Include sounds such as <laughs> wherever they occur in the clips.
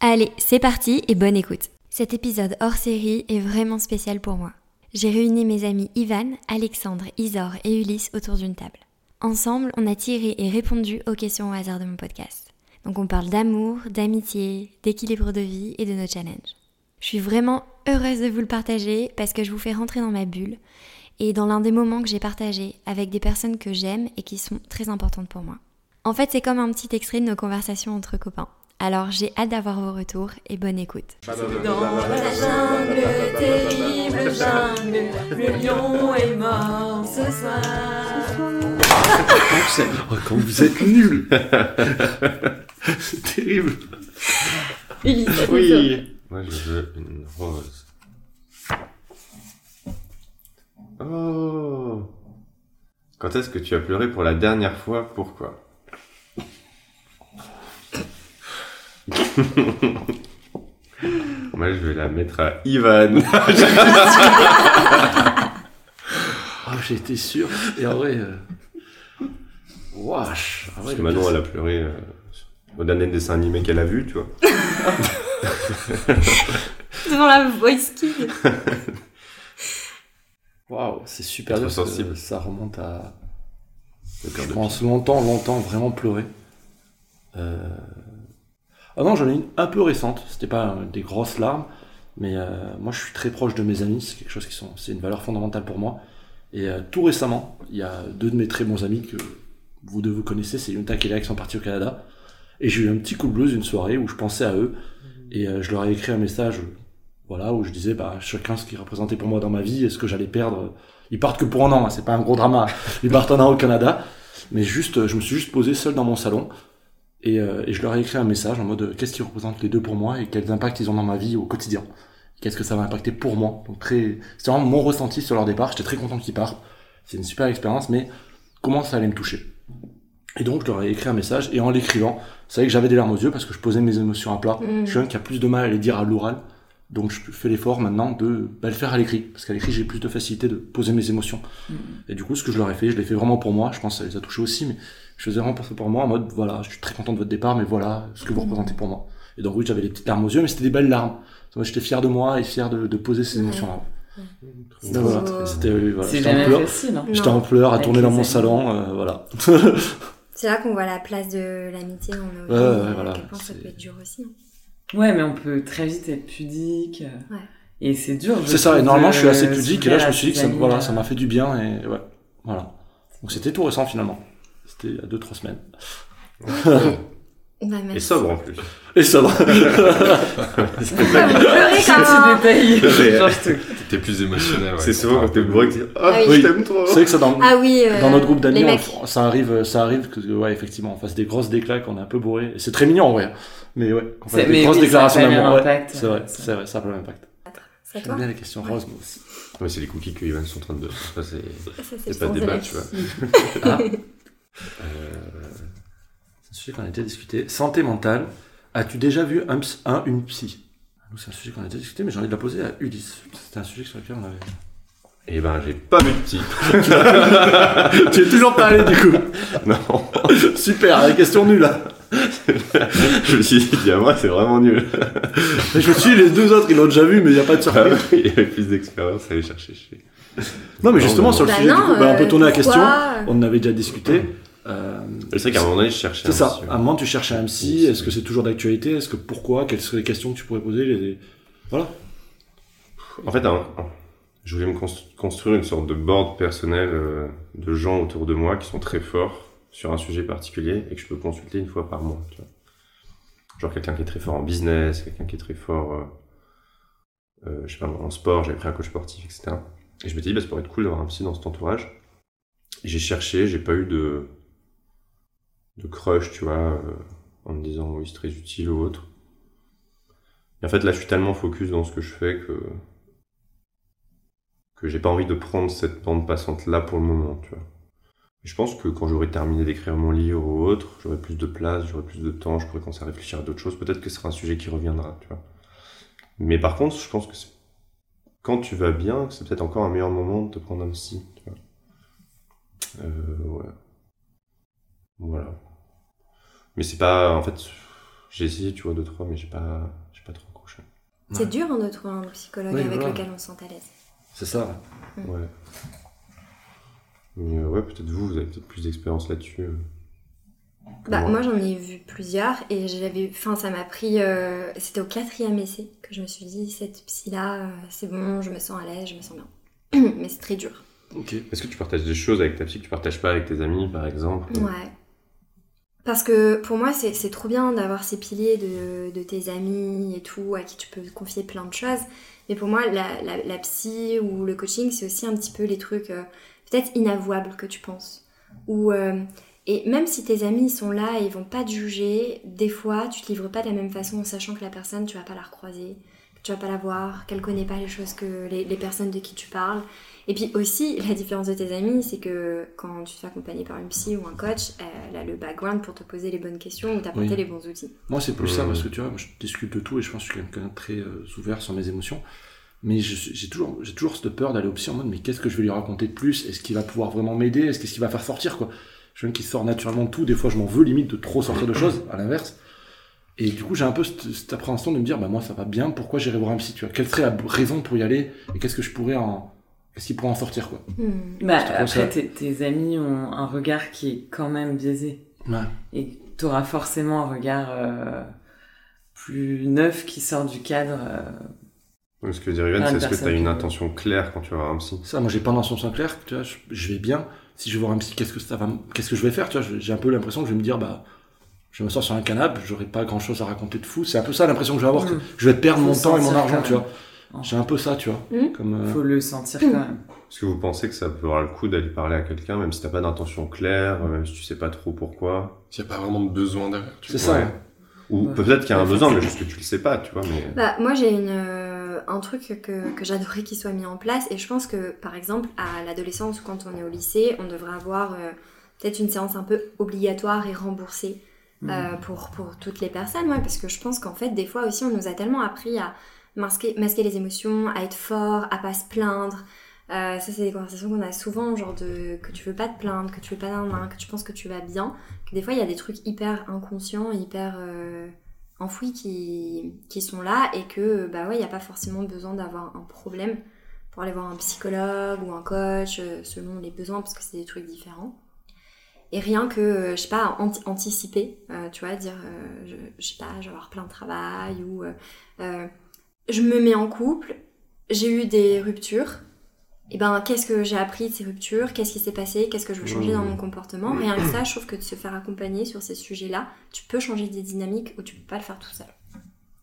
Allez, c'est parti et bonne écoute. Cet épisode hors série est vraiment spécial pour moi. J'ai réuni mes amis Ivan, Alexandre, Isor et Ulysse autour d'une table. Ensemble, on a tiré et répondu aux questions au hasard de mon podcast. Donc on parle d'amour, d'amitié, d'équilibre de vie et de nos challenges. Je suis vraiment heureuse de vous le partager parce que je vous fais rentrer dans ma bulle et dans l'un des moments que j'ai partagé avec des personnes que j'aime et qui sont très importantes pour moi. En fait, c'est comme un petit extrait de nos conversations entre copains. Alors j'ai hâte d'avoir vos retours et bonne écoute. Dans la jungle, terrible jungle, le lion est mort ce soir. Oh, quand vous êtes nuls C'est terrible. Oui Moi je veux une rose. Oh Quand est-ce que tu as pleuré pour la dernière fois Pourquoi <laughs> Moi je vais la mettre à Ivan. <laughs> J'ai été sûr. Et en vrai. Euh... Wesh. Parce que Manon elle a pleuré euh, au dernier dessin animé qu'elle a vu, tu vois. Devant la voice kid. <laughs> Waouh, c'est super dur. sensible. Ça remonte à. Je de pense longtemps, longtemps, vraiment pleurer. Euh... Ah non, j'en ai une un peu récente. C'était pas euh, des grosses larmes, mais euh, moi je suis très proche de mes amis. C'est quelque chose qui sont, c'est une valeur fondamentale pour moi. Et euh, tout récemment, il y a deux de mes très bons amis que vous deux vous connaissez, c'est Yunta et Léa qui sont partis au Canada. Et j'ai eu un petit coup de blues une soirée où je pensais à eux et euh, je leur ai écrit un message, voilà, où je disais bah chacun ce qu'ils représentaient pour moi dans ma vie, est-ce que j'allais perdre. Ils partent que pour un an, hein, c'est pas un gros drama. Ils partent un an au Canada. Mais juste, je me suis juste posé seul dans mon salon et, euh, et je leur ai écrit un message en mode euh, qu'est-ce qui représente les deux pour moi et quels impacts ils ont dans ma vie au quotidien? Qu'est-ce que ça va impacter pour moi? Donc très, c'est vraiment mon ressenti sur leur départ. J'étais très content qu'ils partent. C'est une super expérience, mais comment ça allait me toucher? Et donc je leur ai écrit un message et en l'écrivant, c'est vrai que j'avais des larmes aux yeux parce que je posais mes émotions à plat. Mm. Je suis un qui a plus de mal à les dire à l'oral. Donc je fais l'effort maintenant de bah, le faire à l'écrit. Parce qu'à l'écrit, j'ai plus de facilité de poser mes émotions. Et du coup, ce que je leur ai fait, je l'ai fait vraiment pour moi. Je pense que ça les a touchés aussi, mais je faisais vraiment pour ça pour moi, en mode, voilà, je suis très content de votre départ, mais voilà ce que vous représentez pour moi. Et donc oui, j'avais des petites larmes aux yeux, mais c'était des belles larmes. Moi, j'étais fier de moi et fier de, de poser ces émotions-là. Voilà, c'était, euh, voilà, j'étais en pleurs. facile. J'étais en pleurs à Avec tourner dans mon amis. salon, euh, voilà. C'est là qu'on voit la place de l'amitié nos vies, Ouais, ouais, voilà, ça peut être dur aussi. hein. Ouais, mais on peut très vite être pudique. Ouais. Et c'est dur. C'est ça, et normalement, je suis assez pudique, et là, je me suis dit que ça, voilà, ça m'a fait du bien, et ouais, voilà. Donc c'était tout récent, finalement. C'était il y a 2-3 semaines. Bah, Et sobre en plus. Et <laughs> Petit comme un... détail. T'es plus émotionnel, ouais. c'est souvent quand t'es bourré que tu dis Ah, Ah oui. je t'aime trop C'est vrai que ça, dans, Ah oui, euh, dans notre groupe d'amis, on- ça arrive, ça arrive que, ouais, effectivement, on fasse des grosses déclats, qu'on est un peu bourré. Et c'est très mignon, en vrai. Mais ouais, qu'on fasse C'est- des mais grosses oui, déclarations d'amour. Ouais, c'est vrai, euh, c'est vrai, ça a pas le même impact. C'est à J'aime bien les questions Ouais. roses, moi aussi. Ouais, c'est les cookies que Ivan sont en train de. Ça, c'est. C'est pas le de sens débat, la tu vois. Euh, c'est un sujet qu'on a déjà discuté. Santé mentale. As-tu déjà vu un, une psy? C'est un sujet qu'on a déjà discuté, mais j'ai envie de la poser à Ulysse. C'était un sujet sur lequel on avait. Eh ben, j'ai pas vu de petit. <laughs> tu es toujours pas allé du coup <laughs> non. Super, la question nulle là. je me suis dit, à moi, c'est vraiment nul. Je me suis dit, les deux autres ils l'ont déjà vu, mais il n'y a pas de Ah surprise. il y avait plus d'expérience à aller chercher chez. <laughs> Non, mais justement, sur le Bah sujet, du coup, bah, on peut euh, tourner la question. On en avait déjà discuté. Euh, C'est vrai qu'à un moment donné, je cherchais c'est ça. À un moment, tu cherches un. Oui, Est-ce que c'est toujours d'actualité? Est-ce que pourquoi? Quelles seraient les questions que tu pourrais poser? Les... Voilà. En fait, je voulais me cons- construire une sorte de board personnel euh, de gens autour de moi qui sont très forts sur un sujet particulier et que je peux consulter une fois par mois. Tu vois. Genre quelqu'un qui est très fort en business, quelqu'un qui est très fort, euh, euh, je sais pas, en sport, j'avais pris un coach sportif, etc. Et je m'étais dit, bah, ça pourrait être cool d'avoir un psy dans cet entourage. J'ai cherché, j'ai pas eu de, crush, tu vois, euh, en me disant, oui, c'est très utile ou autre. Et en fait, là, je suis tellement focus dans ce que je fais que que j'ai pas envie de prendre cette bande passante là pour le moment, tu vois. Je pense que quand j'aurai terminé d'écrire mon livre ou autre, j'aurai plus de place, j'aurai plus de temps, je pourrai commencer à réfléchir à d'autres choses. Peut-être que ce sera un sujet qui reviendra, tu vois. Mais par contre, je pense que c'est- quand tu vas bien, c'est peut-être encore un meilleur moment de te prendre un psy, tu vois. Euh, ouais. Voilà. Mais c'est pas, en fait, j'ai essayé, tu vois, deux, trois, mais j'ai pas, j'ai pas trop accroché. C'est dur hein, de trouver un psychologue Oui, avec voilà. lequel on se sent à l'aise. C'est ça. Ouais. Mais euh, ouais, peut-être vous, vous avez peut-être plus d'expérience là-dessus. euh, Bah, moi, j'en ai vu plusieurs et j'avais. Enfin, ça m'a pris. euh, C'était au quatrième essai que je me suis dit cette psy-là, euh, c'est bon, je me sens à l'aise, je me sens bien. <clears throat> Mais c'est très dur. Ok. Est-ce que tu partages des choses avec ta psy que tu partages pas avec tes amis, par exemple? Ouais. Parce que pour moi, c'est c'est trop bien d'avoir ces piliers de, de tes amis et tout, à qui tu peux confier plein de choses. Mais pour moi, la, la, la psy ou le coaching, c'est aussi un petit peu les trucs euh, peut-être inavouables que tu penses. Ou, euh, et même si tes amis sont là et ils vont pas te juger, des fois, tu te livres pas de la même façon en sachant que la personne, tu vas pas la recroiser, que tu vas pas la voir, qu'elle connaît pas les choses que les, les personnes de qui tu parles. Et puis aussi, la différence de tes amis, c'est que quand tu te fais accompagner par une psy ou un coach, elle a le background pour te poser les bonnes questions ou t'apporter Oui. les bons outils. Moi, c'est plus ça, Mhm. parce que tu vois, moi, je discute de tout et je pense que je suis quelqu'un de très euh, ouvert sur mes émotions. Mais j'ai toujours, j'ai toujours cette peur d'aller au psy en mode, mais qu'est-ce que je vais lui raconter de plus? Est-ce qu'il va pouvoir vraiment m'aider? Est-ce qu'est-ce qu'il va faire sortir quoi? Je suis quelqu'un qui sort naturellement de tout. Des fois, je m'en veux limite de trop sortir de choses, à l'inverse. Et du coup, j'ai un peu cette, cette appréhension de me dire, bah moi, ça va bien. Pourquoi j'irai voir un psy Tu vois? Quelle serait la raison pour y aller Et qu'est-ce que je pourrais en, qu'est-ce qu'il pourrait en sortir quoi? Bah, trouve après, ça- tes, tes amis ont un regard qui est quand même biaisé. Ouais. Et tu auras forcément un regard euh, plus neuf qui sort du cadre. euh, Ce que dit Riven, c'est est-ce que tu as une qui- intention claire quand tu vas voir un psy? Ça, moi, j'ai pas d'intention claire. Tu vois, je, je vais bien. Si je vais voir un psy, qu'est-ce que ça va, qu'est-ce que je vais faire Tu vois, j'ai un peu l'impression que je vais me dire, bah, je me sur un canapé, j'aurai pas grand chose à raconter de fou. C'est un peu ça l'impression que je vais avoir, que Mm. je vais perdre mon temps et mon argent, tu vois. J'ai un peu ça, tu vois. Mm. Comme, euh, Faut le sentir quand même. Est-ce que vous pensez que ça peut avoir le coup d'aller parler à quelqu'un, même si t'as pas d'intention claire, même si tu sais pas trop pourquoi? S'il n'y a pas vraiment de besoin derrière. tu C'est ça. Ouais. Ou Ouais. peut-être qu'il y a un Ouais, besoin, mais juste que tu le sais pas, tu vois. Mais... Bah, moi, j'ai une, euh, un truc que, que j'adorais qu'il soit mis en place. Et je pense que, par exemple, à l'adolescence quand on est au lycée, on devrait avoir euh, peut-être une séance un peu obligatoire et remboursée euh, pour, pour toutes les personnes. Ouais, parce que je pense qu'en fait, des fois aussi, on nous a tellement appris à masquer, masquer les émotions, à être fort, à pas se plaindre. Euh, ça, c'est des conversations qu'on a souvent, genre de que tu veux pas te plaindre, que tu veux pas d'un que tu penses que tu vas bien. Que des fois, il y a des trucs hyper inconscients, hyper enfouis qui, qui sont là et que, bah ouais, il n'y a pas forcément besoin d'avoir un problème pour aller voir un psychologue ou un coach euh, selon les besoins parce que c'est des trucs différents. Et rien que, euh, je sais pas, anti- anticiper, euh, tu vois, dire, je, sais pas, je vais avoir plein de travail ou je me mets en couple, j'ai eu des ruptures, et ben qu'est-ce que j'ai appris de ces ruptures, qu'est-ce qui s'est passé, qu'est-ce que je veux changer dans mon comportement? Rien que ça, je trouve que de se faire accompagner sur ces sujets-là, tu peux changer des dynamiques ou tu peux pas le faire tout seul.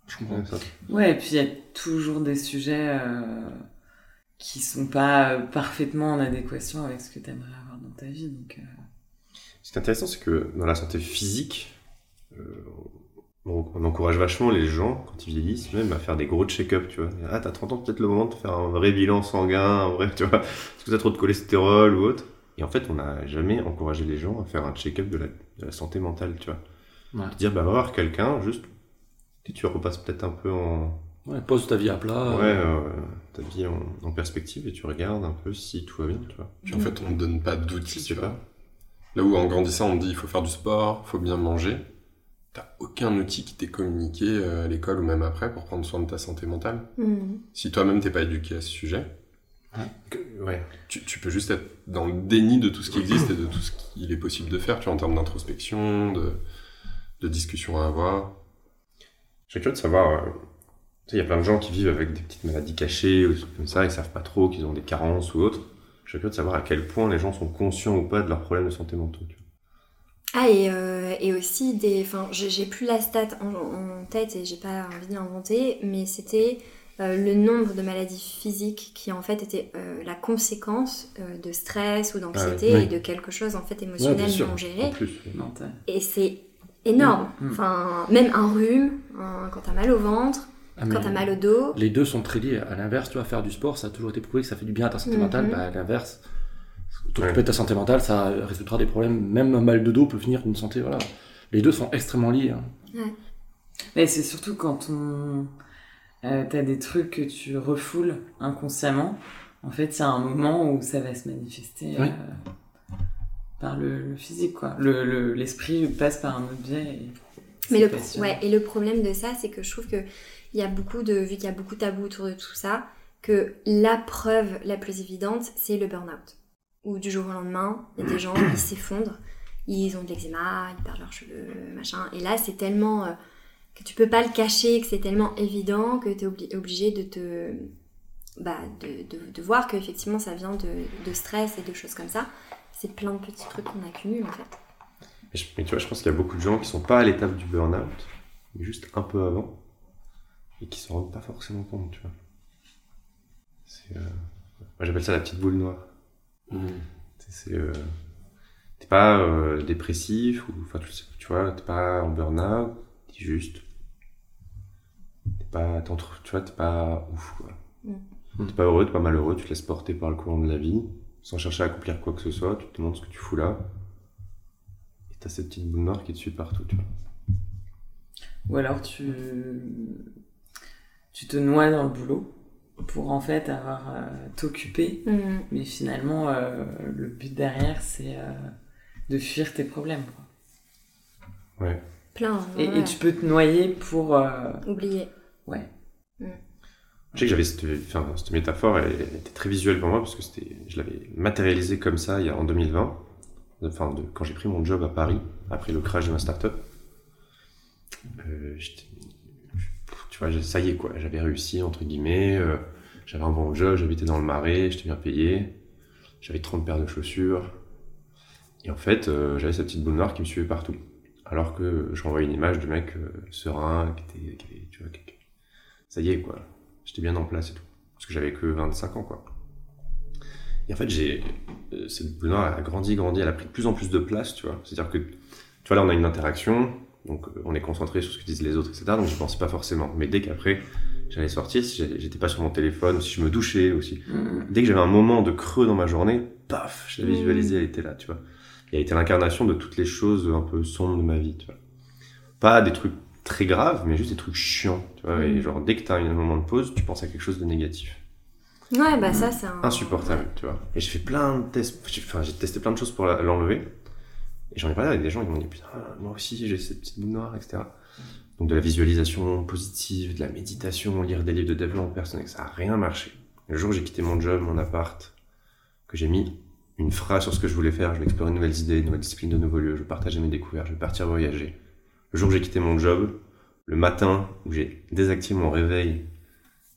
je comprends. Ça- Ouais, et puis il y a toujours des sujets euh, qui sont pas euh, parfaitement en adéquation avec ce que tu aimerais avoir dans ta vie. Donc, euh, Ce qui est intéressant, c'est que dans la santé physique, euh, on, on encourage vachement les gens, quand ils vieillissent, même à faire des gros check-up, tu vois. Ah, t'as 30 ans, peut-être le moment de faire un vrai bilan sanguin, un vrai, tu vois. Est-ce que t'as trop de cholestérol ou autre Et en fait, on n'a jamais encouragé les gens à faire un check-up de la, de la santé mentale, tu vois. Ouais. Dire, bah, va voir quelqu'un, juste, et tu repasses peut-être un peu en, Ouais, pose ta vie à plat. ouais, euh, ta vie en, en perspective et tu regardes un peu si tout va bien, tu vois. Puis en fait, on ne donne pas d'outils, tu vois. Là où en grandissant, on te dit il faut faire du sport, il faut bien manger. T'as aucun outil qui t'est communiqué euh, à l'école ou même après pour prendre soin de ta santé mentale. Hmm. Si toi-même t'es pas éduqué à ce sujet, Que- ouais. tu, tu peux juste être dans le déni de tout ce qui existe et de tout ce qu'il est possible de faire, tu vois, en termes d'introspection, de, de discussion à avoir. Je suis curieux de savoir, euh, Tu sais, il y a plein de gens qui vivent avec des petites maladies cachées ou des trucs comme ça, ils savent pas trop qu'ils ont des carences ou autres. Je suis curieux de savoir à quel point les gens sont conscients ou pas de leurs problèmes de santé mentale. tu vois. Ah, et, euh, et aussi des. Enfin, j'ai plus la stat en, en tête et j'ai pas envie de l'inventer, mais c'était euh, le nombre de maladies physiques qui en fait étaient euh, la conséquence euh, de stress ou d'anxiété Ah oui. et de quelque chose en fait Ouais, émotionnel sûr. non géré. En plus. mental. Et c'est énorme. Mm, mm. Enfin, même un rhume, un- quand t'as mal au ventre, Ah, quand t'as mal au dos. Les deux sont très liés. À l'inverse, tu vois, faire du sport, ça a toujours été prouvé que ça fait du bien à ta santé Mhm. mentale. Bah, à l'inverse, t'occuper Ouais. de ta santé mentale, ça résultera des problèmes. Même un mal de dos peut finir d'une santé. Voilà. Les deux sont extrêmement liés. hein. Mais c'est surtout quand on. Euh, T'as des trucs que tu refoules inconsciemment. En fait, il y a un moment où ça va se manifester Oui. euh, par le, le physique, quoi. Le- le- L'esprit passe par un objet. Et Mais le, ouais, et le problème de ça, c'est que je trouve que il y a beaucoup de, vu qu'il y a beaucoup de tabous autour de tout ça, que la preuve la plus évidente, c'est le burn-out. Où du jour au lendemain, il y a des gens qui <clears throat> s'effondrent, ils ont de l'eczéma, ils perdent leurs cheveux, machin. Et là, c'est tellement euh, que tu peux pas le cacher, que c'est tellement évident que tu es obligé de te. Bah, de, de, de voir qu'effectivement ça vient de, de stress et de choses comme ça. C'est plein de petits trucs qu'on accumule en fait. Mais, je- mais tu vois, je pense qu'il y a beaucoup de gens qui sont pas à l'étape du burn-out, mais juste un peu avant, et qui s'en rendent pas forcément compte, tu vois. Euh, Moi j'appelle ça la petite boule noire. C'est, euh, T'es pas euh, dépressif, ou enfin tu, tu vois, t'es pas en burn-out, t'es juste. T'es pas, tu vois, t'es pas ouf quoi. Mm. T'es pas heureux, t'es pas malheureux, tu te laisses porter par le courant de la vie, sans chercher à accomplir quoi que ce soit, tu te demandes ce que tu fous là. Et t'as cette petite boule noire qui te suit partout, tu vois. Ou alors tu, tu te noies dans le boulot pour en fait avoir euh, t'occuper, Mhm. mais finalement euh, le but derrière c'est euh, de fuir tes problèmes. quoi. Ouais. Plein. Et, ouais. et tu peux te noyer pour euh, Oublier. ouais. Je sais que j'avais cette, enfin, cette métaphore, elle, elle était très visuelle pour moi parce que c'était, je l'avais matérialisée comme ça il y a, en 2020, enfin, de, quand j'ai pris mon job à Paris, après le crash de ma startup. Euh, j'étais- tu vois, ça y est quoi, j'avais réussi entre guillemets, euh, j'avais un bon job, j'habitais dans le marais, j'étais bien payé, j'avais 30 paires de chaussures. Et en fait, euh, j'avais cette petite boule noire qui me suivait partout. Alors que je renvoyais une image de mec euh, serein, qui était, tu vois, ça y est quoi, j'étais bien en place et tout. Parce que j'avais que 25 ans, quoi. Et en fait, j'ai. Cette boule noire a grandi, grandi, elle a pris de plus en plus de place, tu vois. C'est-à-dire que, tu vois, là, on a une interaction, donc euh, on est concentré sur ce que disent les autres, etc. Donc je pensais pas forcément. Mais dès qu'après, j'allais sortir, si j'étais pas sur mon téléphone, si je me douchais aussi. Mm. Dès que j'avais un moment de creux dans ma journée, paf, je la Mm. visualisais, elle était là, tu vois. Et elle était l'incarnation de toutes les choses un peu sombres de ma vie, tu vois. Pas des trucs très graves, mais juste des trucs chiants, tu vois. Et Mm. genre, dès que t'as un moment de pause, tu penses à quelque chose de négatif Ouais, bah ça, c'est un. insupportable, tu vois. Et j'ai fait plein de tests, enfin j'ai testé plein de choses pour l'enlever. Et j'en ai parlé avec des gens, ils m'ont dit putain, moi aussi j'ai cette petite boule noire, etc. Donc de la visualisation positive, de la méditation, lire des livres de développement personnel, ça a rien marché. Le jour où j'ai quitté mon job, mon appart, que j'ai mis une phrase sur ce que je voulais faire, je vais explorer de nouvelles idées, de nouvelles disciplines, de nouveaux lieux, je vais partager mes découvertes, je vais partir voyager. Le jour où j'ai quitté mon job, le matin où j'ai désactivé mon réveil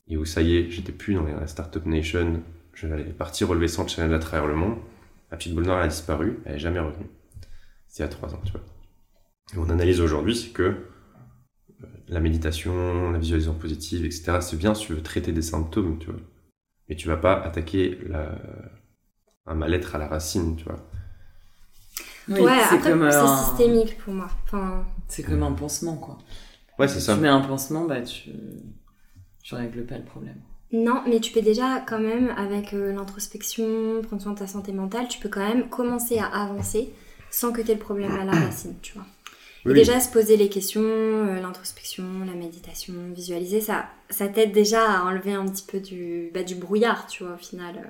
et où ça y est, j'étais plus dans la Startup Nation, je vais partir relever 100 challenges à travers le monde, la petite boule noire a disparu, elle est jamais revenue. C'était il y a 3 ans, tu vois. Et mon analyse aujourd'hui, c'est que euh, la méditation, la visualisation positive, etc., c'est bien si tu veux traiter des symptômes, tu vois. Mais tu vas pas attaquer la... un mal-être à la racine, tu vois. Oui, ouais, c'est après, c'est un... systémique pour moi. Enfin, C'est comme un pansement quoi. Ouais, c'est ça. Tu mets un pansement, bah tu tu règles pas le problème. non, mais tu peux déjà, quand même, avec euh, l'introspection, prendre soin de ta santé mentale, tu peux quand même commencer à avancer sans que tu aies le problème à la <clears throat> racine, tu vois. Et déjà, se poser les questions, euh, l'introspection, la méditation, visualiser, ça, ça t'aide déjà à enlever un petit peu du, bah, du brouillard, tu vois, au final. euh.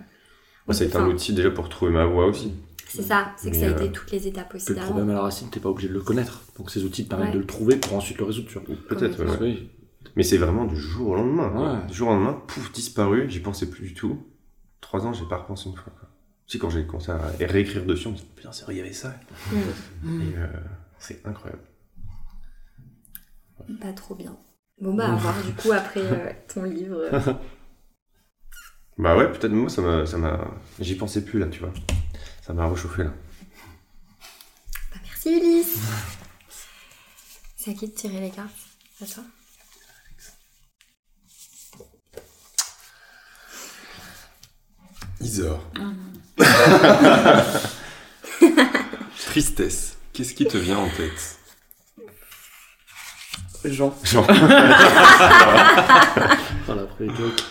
Moi, ça a été un outil déjà pour trouver ma voie aussi. C'est ça, c'est que ça a euh, été toutes les étapes aussi le problème à la racine, t'es pas obligé de le connaître. Donc ces outils te permettent Ouais. de le trouver pour ensuite le résoudre. Tu vois. Peut-être, ouais. Oui. Mais c'est vraiment du jour au lendemain. Ouais. Du jour au lendemain, pouf, disparu, j'y pensais plus du tout. Trois ans, j'ai pas repensé une fois. Quoi. Si, quand j'ai commencé à réécrire dessus, on me dit, putain, c'est vrai, il y avait ça. Mm. Et euh, c'est incroyable. Pas trop bien. Bon bah, à voir du coup après euh, <laughs> ton livre. Bah ouais, peut-être moi, ça m'a, ça m'a, j'y pensais plus là, tu vois. Ça m'a réchauffé là. Bah, merci Ulysse. C'est à qui de tirer les cartes? À toi Isor. <laughs> Tristesse. Qu'est-ce qui te vient en tête? Jean. Genre, Voilà, les jokes.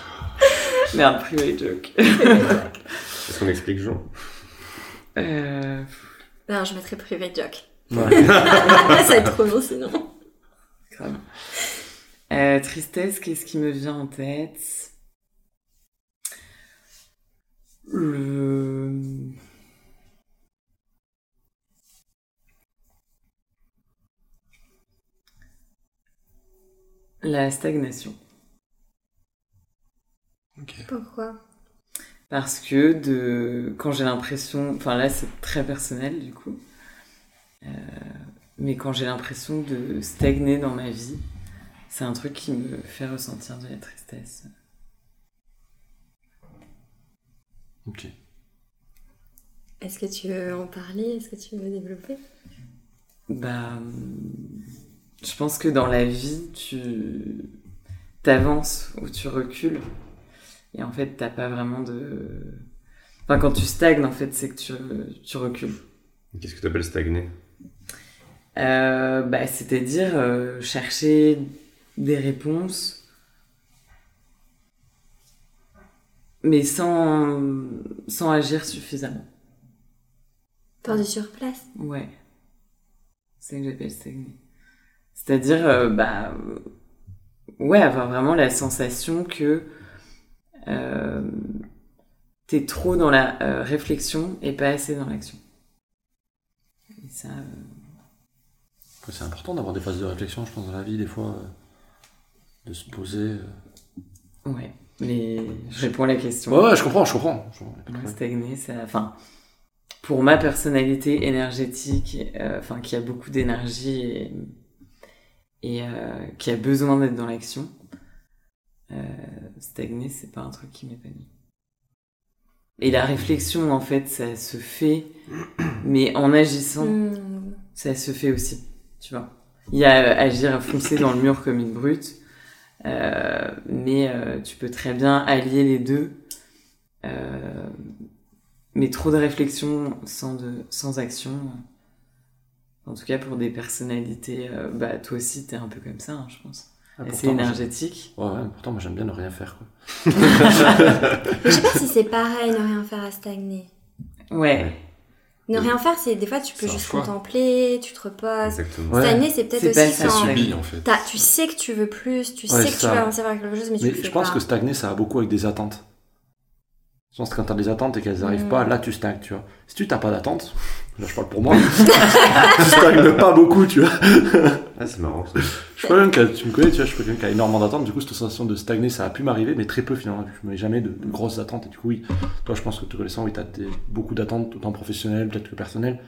Merde, private joke. est-ce qu'on explique Jean? Euh, Non, je mettrai privé joke. Ouais. <laughs> ça va être trop long sinon. grave. Euh, tristesse, qu'est-ce qui me vient en tête? Le... La stagnation. Pourquoi? Parce que de quand j'ai l'impression, enfin là c'est très personnel du coup, Euh, mais quand j'ai l'impression de stagner dans ma vie, c'est un truc qui me fait ressentir de la tristesse. Ok. Est-ce que tu veux en parler? Est-ce que tu veux développer? Bah, je pense que dans la vie, tu t'avances ou tu recules, et en fait t'as pas vraiment de, enfin quand tu stagnes en fait c'est que tu, tu recules. Qu'est-ce que tu appelles stagner? Euh, bah, c'est-à-dire euh, chercher des réponses, mais sans, sans agir suffisamment. Perdu sur place Ouais. C'est ce que j'appelle stagner. C'est-à-dire, euh, bah, ouais, avoir vraiment la sensation que euh, t'es trop dans la euh, réflexion et pas assez dans l'action. Et ça, euh, C'est important d'avoir des phases de réflexion, je pense, dans la vie, des fois, euh, de se poser. euh. ouais. Mais je réponds à la question. Ouais, ouais, je comprends, je comprends. Je stagner, ça, enfin, pour ma personnalité énergétique, euh, enfin, qui a beaucoup d'énergie et, et euh, qui a besoin d'être dans l'action, euh, stagner, c'est pas un truc qui m'épanouit. Et la réflexion, en fait, ça se fait, mais en agissant, Hmm. ça se fait aussi, tu vois. Il y a agir, foncer dans le mur comme une brute, mais euh, tu peux très bien allier les deux, euh, mais trop de réflexion sans, de, sans action. En tout cas, pour des personnalités, euh, bah toi aussi, t'es un peu comme ça, hein, je pense. Ah, j'aime- énergétique. Ouais, ouais, pourtant, moi, j'aime bien ne rien faire, quoi. <laughs> Je sais pas si c'est pareil, ne rien faire à stagner. Ouais. Ne rien faire, c'est des fois tu peux juste choix. contempler, tu te reposes. Exactement. Ouais. Stagner, c'est peut-être aussi ça, ouais. subi en fait. t'as- tu sais que tu veux plus, tu Ouais, sais que c'est tu ça. vas avancer vers quelque chose, mais tu Mais le fais je pense pas. que stagner, ça a beaucoup avec des attentes. Je pense que quand t'as des attentes et qu'elles arrivent Mm. pas, là, tu stagnes, tu vois. Si tu t'as pas d'attente, là, je parle pour moi, <laughs> tu stagnes pas beaucoup, tu vois. Ah, c'est marrant ça. Je suis quelqu'un tu me connais, tu vois, je suis quelqu'un qui a énormément d'attentes. Du coup, cette sensation de stagner, ça a pu m'arriver, mais très peu finalement. Je me mets jamais de, de grosses attentes. Et du coup, oui, toi, je pense que te connaissant, oui, t'as des- beaucoup d'attentes, autant professionnelles, peut-être que personnelles.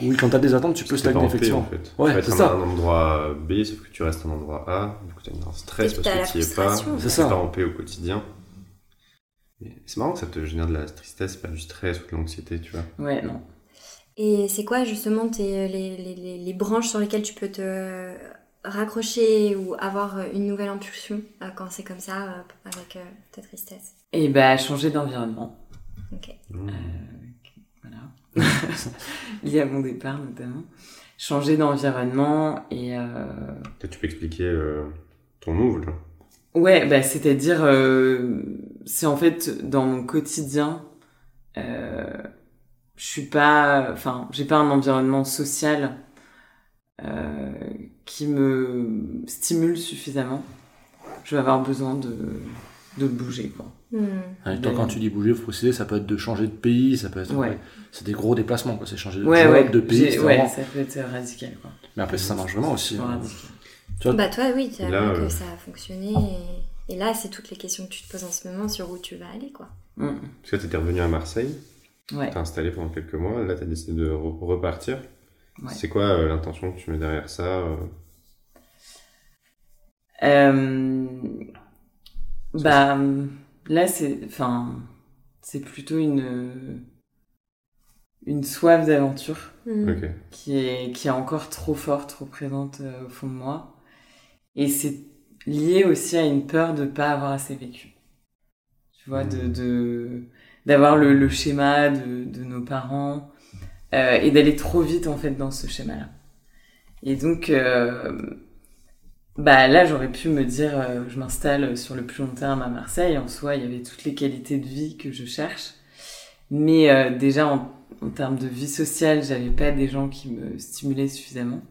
Oui, quand t'as des attentes, tu peux stagner, effectivement. en fait. Ouais, c'est ça. un endroit B, sauf que tu restes un endroit A. Du coup, t'as un stress parce que tu y es pas. C'est Tu ça. pas en paix au quotidien. C'est marrant que ça te génère de la tristesse, pas du stress ou de l'anxiété, tu vois. Ouais, non. Et c'est quoi justement tes, les, les, les, les branches sur lesquelles tu peux te raccrocher ou avoir une nouvelle impulsion euh, quand c'est comme ça euh, avec euh, ta tristesse? Et bah, changer d'environnement. Ok. Mmh. Voilà. <laughs> Lié à mon départ, notamment. Changer d'environnement et... euh, Peut-être tu peux expliquer euh, ton move, là. Ouais, bah, c'est-à-dire, euh, c'est en fait dans mon quotidien, euh, je suis pas, enfin, j'ai pas un environnement social euh, qui me stimule suffisamment. Je vais avoir besoin de, de bouger, quoi. Hmm. Ouais, toi, quand tu dis bouger, faut préciser, ça peut être de changer de pays, ça peut être. Ouais. C'est des gros déplacements, quoi. C'est changer de Ouais, job, ouais, de pays, ouais, vraiment- ça peut être radical, quoi. Mais après, ça marche vraiment aussi. Hein. radical. Bah toi oui, tu as Là, vu que euh, ça a fonctionné et, et là c'est toutes les questions que tu te poses en ce moment sur où tu vas aller quoi. Mm. Parce que t'étais revenu à Marseille, Ouais. t'es installé pendant quelques mois, là t'as décidé de re- repartir. Ouais. C'est quoi euh, l'intention que tu mets derrière ça euh Euh, bah, là, c'est, enfin, c'est plutôt une, une soif d'aventure Mm. Qui est, qui est encore trop forte, trop présente euh, au fond de moi. Et c'est lié aussi à une peur de pas avoir assez vécu. Tu vois, de, Mhm. de, d'avoir le, le schéma de, de nos parents euh, et d'aller trop vite en fait dans ce schéma-là. Et donc, euh, bah là, j'aurais pu me dire, euh, je m'installe sur le plus long terme à Marseille. En soi, il y avait toutes les qualités de vie que je cherche. Mais euh, déjà, en, en termes de vie sociale, j'avais pas des gens qui me stimulaient suffisamment.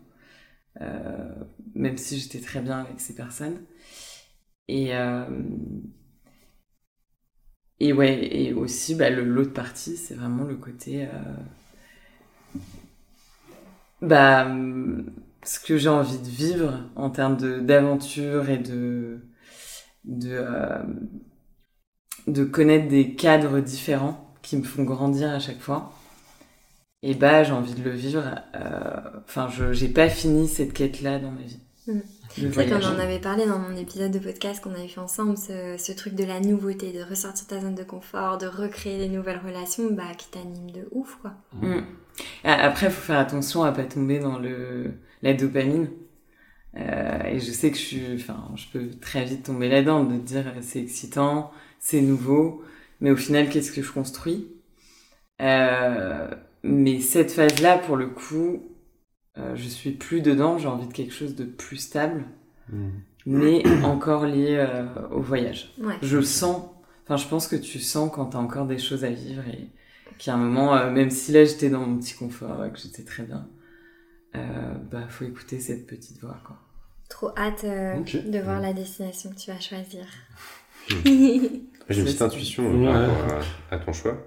Euh, même si j'étais très bien avec ces personnes. Et, euh, ouais, et aussi, bah, l'autre partie, c'est vraiment le côté. euh, bah, ce que j'ai envie de vivre en termes d'aventure et de. de, de connaître des cadres différents qui me font grandir à chaque fois. Et bah, j'ai envie de le vivre. euh, Enfin, je j'ai pas fini cette quête-là dans ma vie. Mm. Le C'est vrai qu'on en avait parlé dans mon épisode de podcast qu'on avait fait ensemble, ce, ce truc de la nouveauté, de ressortir ta zone de confort, de recréer des nouvelles relations, bah qui t'anime de ouf quoi. Mm. Ah, Après, il faut faire attention à pas tomber dans le la dopamine. Euh, et je sais que je suis, enfin, je peux très vite tomber là-dedans, de dire c'est excitant, c'est nouveau, mais au final, qu'est-ce que je construis? Euh, Mais cette phase-là, pour le coup, euh, je suis plus dedans. J'ai envie de quelque chose de plus stable, Mm. mais <clears throat> encore lié euh, au voyage. Ouais. Je sens, enfin, je pense que tu sens quand t'as encore des choses à vivre et qu'il y a un moment, euh, même si là j'étais dans mon petit confort, et que j'étais très bien, euh, bah, faut écouter cette petite voix, quoi. Trop hâte euh, de voir la destination que tu vas choisir. <laughs> J'ai une petite intuition euh, Ouais. par rapport à, à ton choix.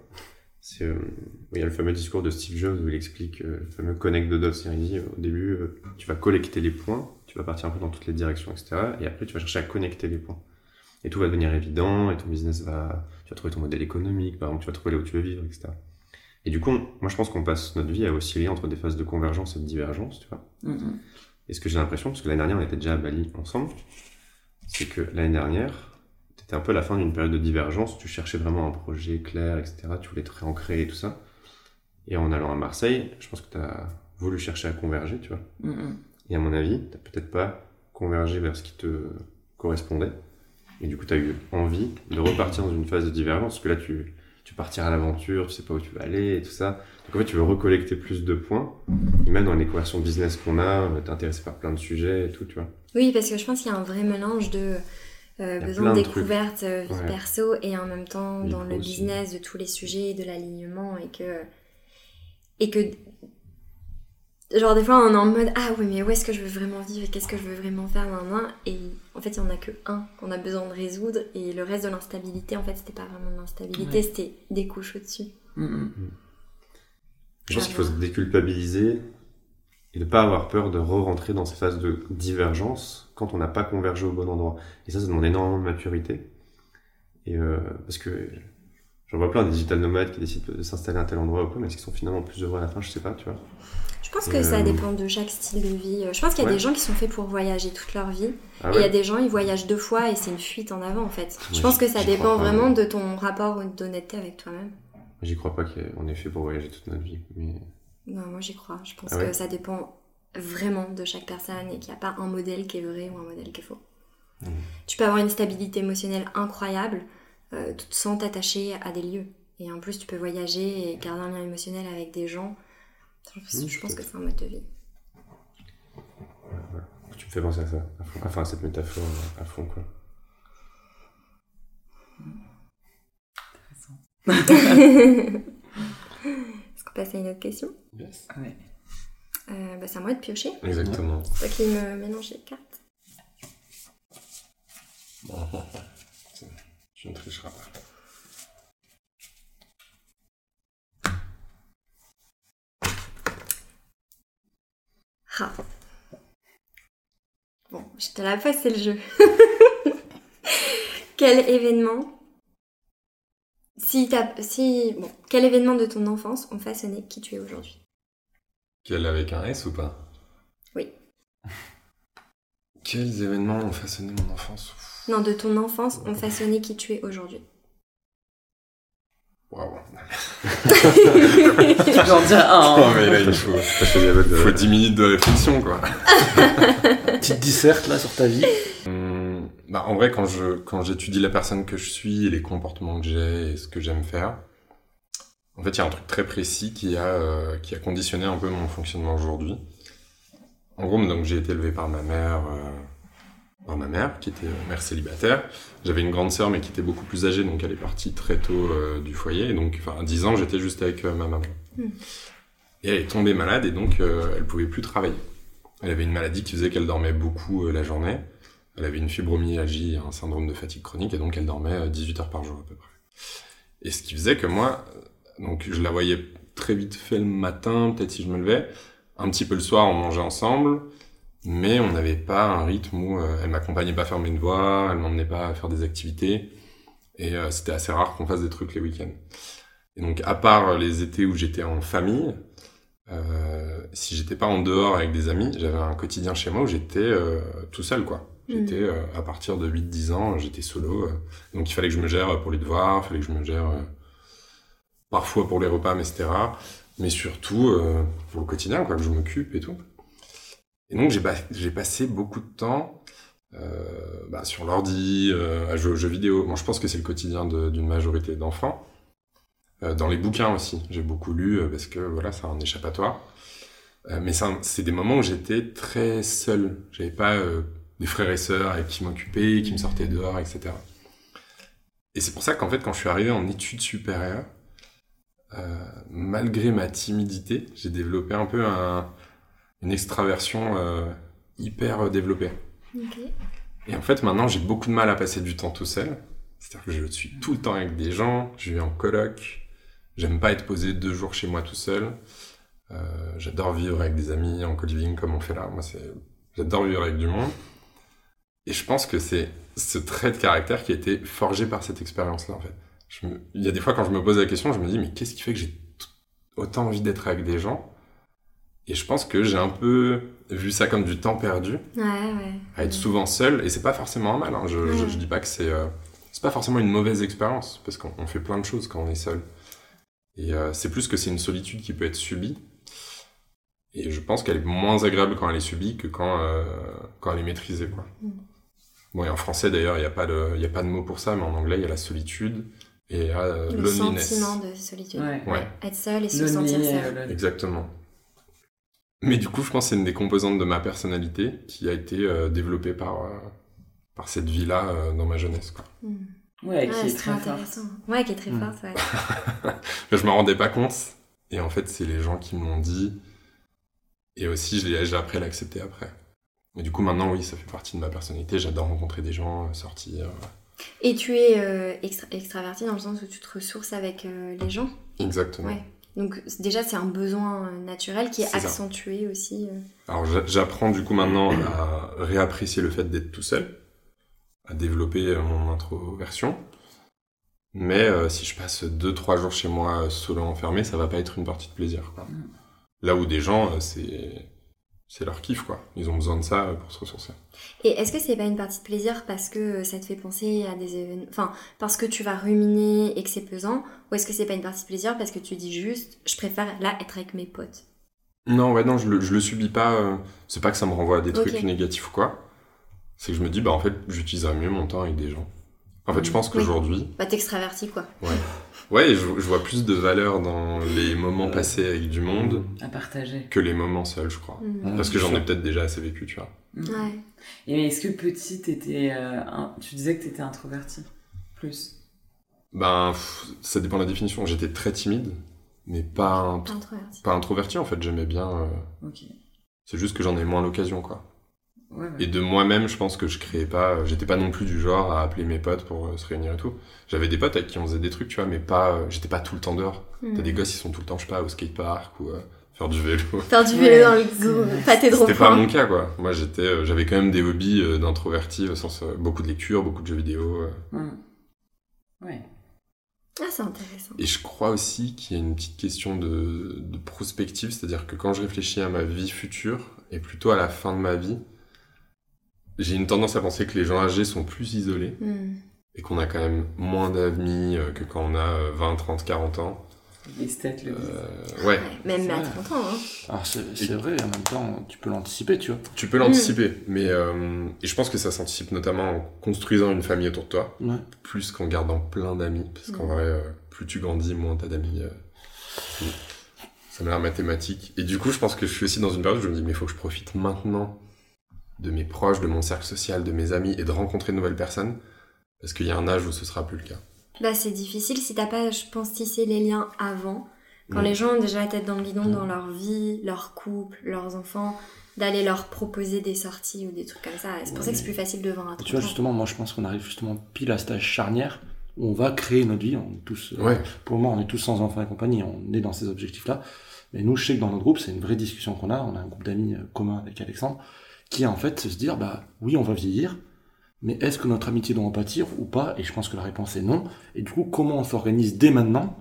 C'est, euh, il y a le fameux discours de Steve Jobs où il explique euh, le fameux connect the dots. Il dit au début, euh, tu vas collecter les points, tu vas partir un peu dans toutes les directions, etc. Et après, tu vas chercher à connecter les points. Et tout va devenir évident, et ton business va, tu vas trouver ton modèle économique, par exemple, tu vas trouver là où tu veux vivre, etc. Et du coup, moi, je pense qu'on passe notre vie à osciller entre des phases de convergence et de divergence, tu vois. Mm, mm. Et ce que j'ai l'impression, parce que l'année dernière, on était déjà à Bali ensemble, c'est que l'année dernière, c'était un peu la fin d'une période de divergence. Tu cherchais vraiment un projet clair, etc. Tu voulais te réancrer et tout ça. Et en allant à Marseille, je pense que tu as voulu chercher à converger, tu vois. Mm, mm. Et à mon avis, tu peut-être pas convergé vers ce qui te correspondait. Et du coup, tu as eu envie de repartir dans une phase de divergence. Parce que là, tu, tu partiras à l'aventure, tu sais pas où tu vas aller et tout ça. Donc en fait, tu veux recollecter plus de points. Et même dans l'équation business qu'on a, t'es intéressé par plein de sujets et tout, tu vois. Oui, parce que je pense qu'il y a un vrai mélange de euh, besoin de découverte euh, vie Ouais. perso et en même temps dans le aussi. business de tous les sujets, de l'alignement et que et que genre des fois on est en mode ah oui mais où est-ce que je veux vraiment vivre et qu'est-ce que je veux vraiment faire nan, nan. et en fait il y en a que un qu'on a besoin de résoudre et le reste de l'instabilité en fait c'était pas vraiment de l'instabilité Ouais. c'était des couches au-dessus. Mm, mm. Je pense qu'il faut se déculpabiliser et ne pas avoir peur de re-rentrer dans ces phases de divergence quand on n'a pas convergé au bon endroit. Et ça, ça demande énormément de maturité. Et euh, parce que j'en vois plein des digital nomades qui décident de s'installer à un tel endroit ou quoi, mais est-ce qu'ils sont finalement plus heureux à la fin? Je sais pas, tu vois. Je pense que ça euh, dépend de chaque style de vie. Je pense qu'il y a Ouais. des gens qui sont faits pour voyager toute leur vie Ah Et il y a des gens, ils voyagent deux fois et c'est une fuite en avant en fait. Je pense que ça dépend vraiment de ton rapport d'honnêteté avec toi-même. J'y crois pas qu'on est fait pour voyager toute notre vie. Mais... Non, moi j'y crois. Je pense Ah ouais que ça dépend vraiment de chaque personne et qu'il n'y a pas un modèle qui est vrai ou un modèle qui est faux. Mhm. Tu peux avoir une stabilité émotionnelle incroyable euh, tout- sans t'attacher à des lieux. Et en plus, tu peux voyager et garder un lien émotionnel avec des gens. Je, je pense à que c'est un mode de vie. Tu me fais penser à ça, à fond. enfin à cette métaphore à fond, quoi. Intéressant. <laughs> <laughs> Est-ce qu'on passe à une autre question Yes. Ouais. euh, bah, C'est à moi de piocher. Exactement. C'est toi qui me mélange les cartes. <laughs> Je ne tricherai pas. Ah. Bon, je te la passe, c'est le jeu. <laughs> quel événement si t'as, si, bon, quel événement de ton enfance ont façonné qui tu es aujourd'hui? Quelle avec un S ou pas? Oui. <laughs> Quels événements ont façonné mon enfance? Non, de ton enfance ont façonné qui tu es aujourd'hui. Waouh. <laughs> Tu peux en dire un. Oh, hein. mais là, il faut, faut 10 minutes de réflexion, quoi. <laughs> Petite disserte là sur ta vie. Bah, en vrai, quand je quand j'étudie la personne que je suis, et les comportements que j'ai et ce que j'aime faire, en fait, il y a un truc très précis qui a euh, qui a conditionné un peu mon fonctionnement aujourd'hui. En gros, donc j'ai été élevé par ma mère, euh, par ma mère qui était euh, mère célibataire. J'avais une grande sœur mais qui était beaucoup plus âgée, donc elle est partie très tôt euh, du foyer. Et donc, enfin, à 10 ans, j'étais juste avec ma maman. Mm. Et elle est tombée malade et donc elle pouvait plus travailler. Elle avait une maladie qui faisait qu'elle dormait beaucoup la journée. Elle avait une fibromyalgie, un syndrome de fatigue chronique, et donc elle dormait euh, 18 heures par jour à peu près. Et ce qui faisait que moi, euh, donc je la voyais très vite fait le matin, peut-être si je me levais, un petit peu le soir, on mangeait ensemble, mais on n'avait pas un rythme où euh, elle m'accompagnait pas faire mes devoirs, elle m'emmenait pas faire des activités, et euh, c'était assez rare qu'on fasse des trucs les week-ends. Et donc à part les étés où j'étais en famille, euh, si j'étais pas en dehors avec des amis, j'avais un quotidien chez moi où j'étais euh, tout seul, quoi. J'étais, Mhm. euh, à partir de 8-10 ans, j'étais solo. euh, donc il fallait que je me gère pour les devoirs, il fallait que je me gère euh, parfois pour les repas, mais c'était rare. Mais surtout pour le quotidien, quoi, que je m'occupe et tout. Et donc j'ai ba- passé beaucoup de temps bah, sur l'ordi, à jouer aux jeux vidéo. Bon, je pense que c'est le quotidien de- d'une majorité d'enfants. Dans les bouquins aussi, j'ai beaucoup lu parce que voilà, c'est un échappatoire. Mais c'est un- des moments où j'étais très seul. J'avais pas des frères et sœurs avec qui m'occuper, qui me sortaient dehors, etc. Et c'est pour ça qu'en fait, quand je suis arrivé en études supérieures, euh, malgré ma timidité, j'ai développé un peu un- une extraversion euh, hyper euh, développée. Et en fait, maintenant, j'ai beaucoup de mal à passer du temps tout seul. C'est-à-dire que je suis tout le temps avec des gens, je vis en coloc, j'aime pas être posé deux jours chez moi tout seul. Euh, j'adore vivre avec des amis en co-living comme on fait là. Moi, c'est, j'adore vivre avec du monde. Et je pense que c'est ce trait de caractère qui a été forgé par cette expérience-là, en fait. Je me- Il y a des fois, quand je me pose la question, je me dis, mais qu'est-ce qui fait que j'ai autant envie d'être avec des gens? Et je pense que j'ai un peu vu ça comme du temps perdu Ouais, ouais. à être souvent seul et c'est pas forcément un mal hein. je, Ouais. je dis pas que c'est euh, c'est pas forcément une mauvaise expérience parce qu'on on fait plein de choses quand on est seul et euh, c'est plus que c'est une solitude qui peut être subie et je pense qu'elle est moins agréable quand elle est subie que quand euh, quand elle est maîtrisée quoi Mm. Bon et en français d'ailleurs il n'y a pas de il y a pas de mot pour ça mais en anglais il y a la solitude et il y a euh, Le loneliness sentiment de solitude. Ouais. ouais Être seul et se sentir seul. Exactement. Mais du coup, je pense que c'est une des composantes de ma personnalité qui a été euh, développée par, euh, par cette vie-là euh, dans ma jeunesse. Quoi. Hmm. Ouais, qui est très forte. Ouais, qui est très Hmm. forte, ouais. <laughs> Je me rendais pas compte. Et en fait, c'est les gens qui me l'ont dit. Et aussi, je l'ai- j'ai appris à l'accepter après. Et du coup, maintenant, oui, ça fait partie de ma personnalité. J'adore rencontrer des gens, euh, sortir. Et tu es euh, extra- extraverti dans le sens où tu te ressources avec euh, les gens? Exactement. Ouais. Donc déjà, c'est un besoin euh, naturel qui est, ça. accentué aussi. euh. Alors j'a- j'apprends du coup maintenant à réapprécier le fait d'être tout seul, à développer euh, mon introversion. Mais euh, si je passe 2-3 jours chez moi euh, solo enfermé, ça va pas être une partie de plaisir. Quoi. Mm. Là où des gens, euh, c'est c'est leur kiff quoi. Ils ont besoin de ça euh, pour se ressourcer. Et est-ce que c'est pas une partie de plaisir parce que euh, ça te fait penser à des événements. Enfin, parce que tu vas ruminer et que c'est pesant Ou est-ce que c'est pas une partie de plaisir parce que tu dis juste, je préfère là être avec mes potes? Non ouais non je le, je le subis pas. euh, c'est pas que ça me renvoie à des trucs négatifs ou quoi. C'est que je me dis bah en fait j'utiliserais mieux mon temps avec des gens. En fait je pense Oui. qu'aujourd'hui Bah, t'extravertis quoi. Ouais, et je, je vois plus de valeur dans les moments passés avec du monde À partager. que les moments seuls, je crois. Hmm. Parce que j'en ai peut-être déjà assez vécu, tu vois. Mm. Ouais. Et mais est-ce que petit, t'étais, euh, un- tu disais que t'étais introverti Plus? Ben, pff, ça dépend de la définition. J'étais très timide, mais pas, int- Introverti. pas introverti, en fait. J'aimais bien. euh, Ok. C'est juste que j'en ai moins l'occasion, quoi. Ouais, ouais. Et de moi-même, je pense que je créais pas. euh, J'étais pas non plus du genre à appeler mes potes pour euh, se réunir et tout. J'avais des potes avec qui on faisait des trucs, tu vois, mais pas. euh, J'étais pas tout le temps dehors. Hmm. T'as des gosses, ils sont tout le temps, je sais pas, au skatepark ou euh, faire du vélo. <laughs> Faire du vélo dans le pâté de C'était pas mon cas, quoi. Moi, j'étais, euh, j'avais quand même des hobbies euh, d'introverti, au sens euh, beaucoup de lecture, beaucoup de jeux vidéo. euh. Mm. Ouais. Ah, c'est intéressant. Et je crois aussi qu'il y a une petite question de, de prospective, c'est-à-dire que quand je réfléchis à ma vie future, et plutôt à la fin de ma vie, j'ai une tendance à penser que les gens âgés sont plus isolés Hmm. et qu'on a quand même moins d'amis euh, que quand on a euh, 20, 30, 40 ans. Les stats le disent. Euh, ouais, Même à Ouais. 30 ans. Hein. Alors c'est vrai, en même temps, tu peux l'anticiper, tu vois. tu peux l'anticiper, mais euh, et je pense que ça s'anticipe notamment en construisant une famille autour de toi, Ouais. plus qu'en gardant plein d'amis, parce qu'en Mm. vrai, euh, plus tu grandis, moins t'as d'amis. euh, ça m'a l'air mathématique. Et du coup, je pense que je suis aussi dans une période où je me dis, mais il faut que je profite maintenant de mes proches, de mon cercle social, de mes amis, et de rencontrer de nouvelles personnes, parce qu'il y a un âge où ce sera plus le cas. Bah, c'est difficile si t'as pas, je pense, tissé les liens avant. Quand les gens ont déjà la tête dans le guidon dans leur vie, leur couple, leurs enfants, d'aller leur proposer des sorties ou des trucs comme ça. C'est pour ça que c'est plus facile de vendre à 30 Tu vois, justement, moi je pense qu'on arrive justement pile à cet âge charnière où on va créer notre vie. On est tous, euh, Ouais. Pour moment, on est tous sans enfants et compagnie, on est dans ces objectifs-là. Mais nous, je sais que dans notre groupe, c'est une vraie discussion qu'on a. On a un groupe d'amis euh, commun avec Alexandre qui est en fait se dire, bah oui, on va vieillir, mais est-ce que notre amitié doit en pâtir ou pas? Et je pense que la réponse est non. Et du coup, comment on s'organise dès maintenant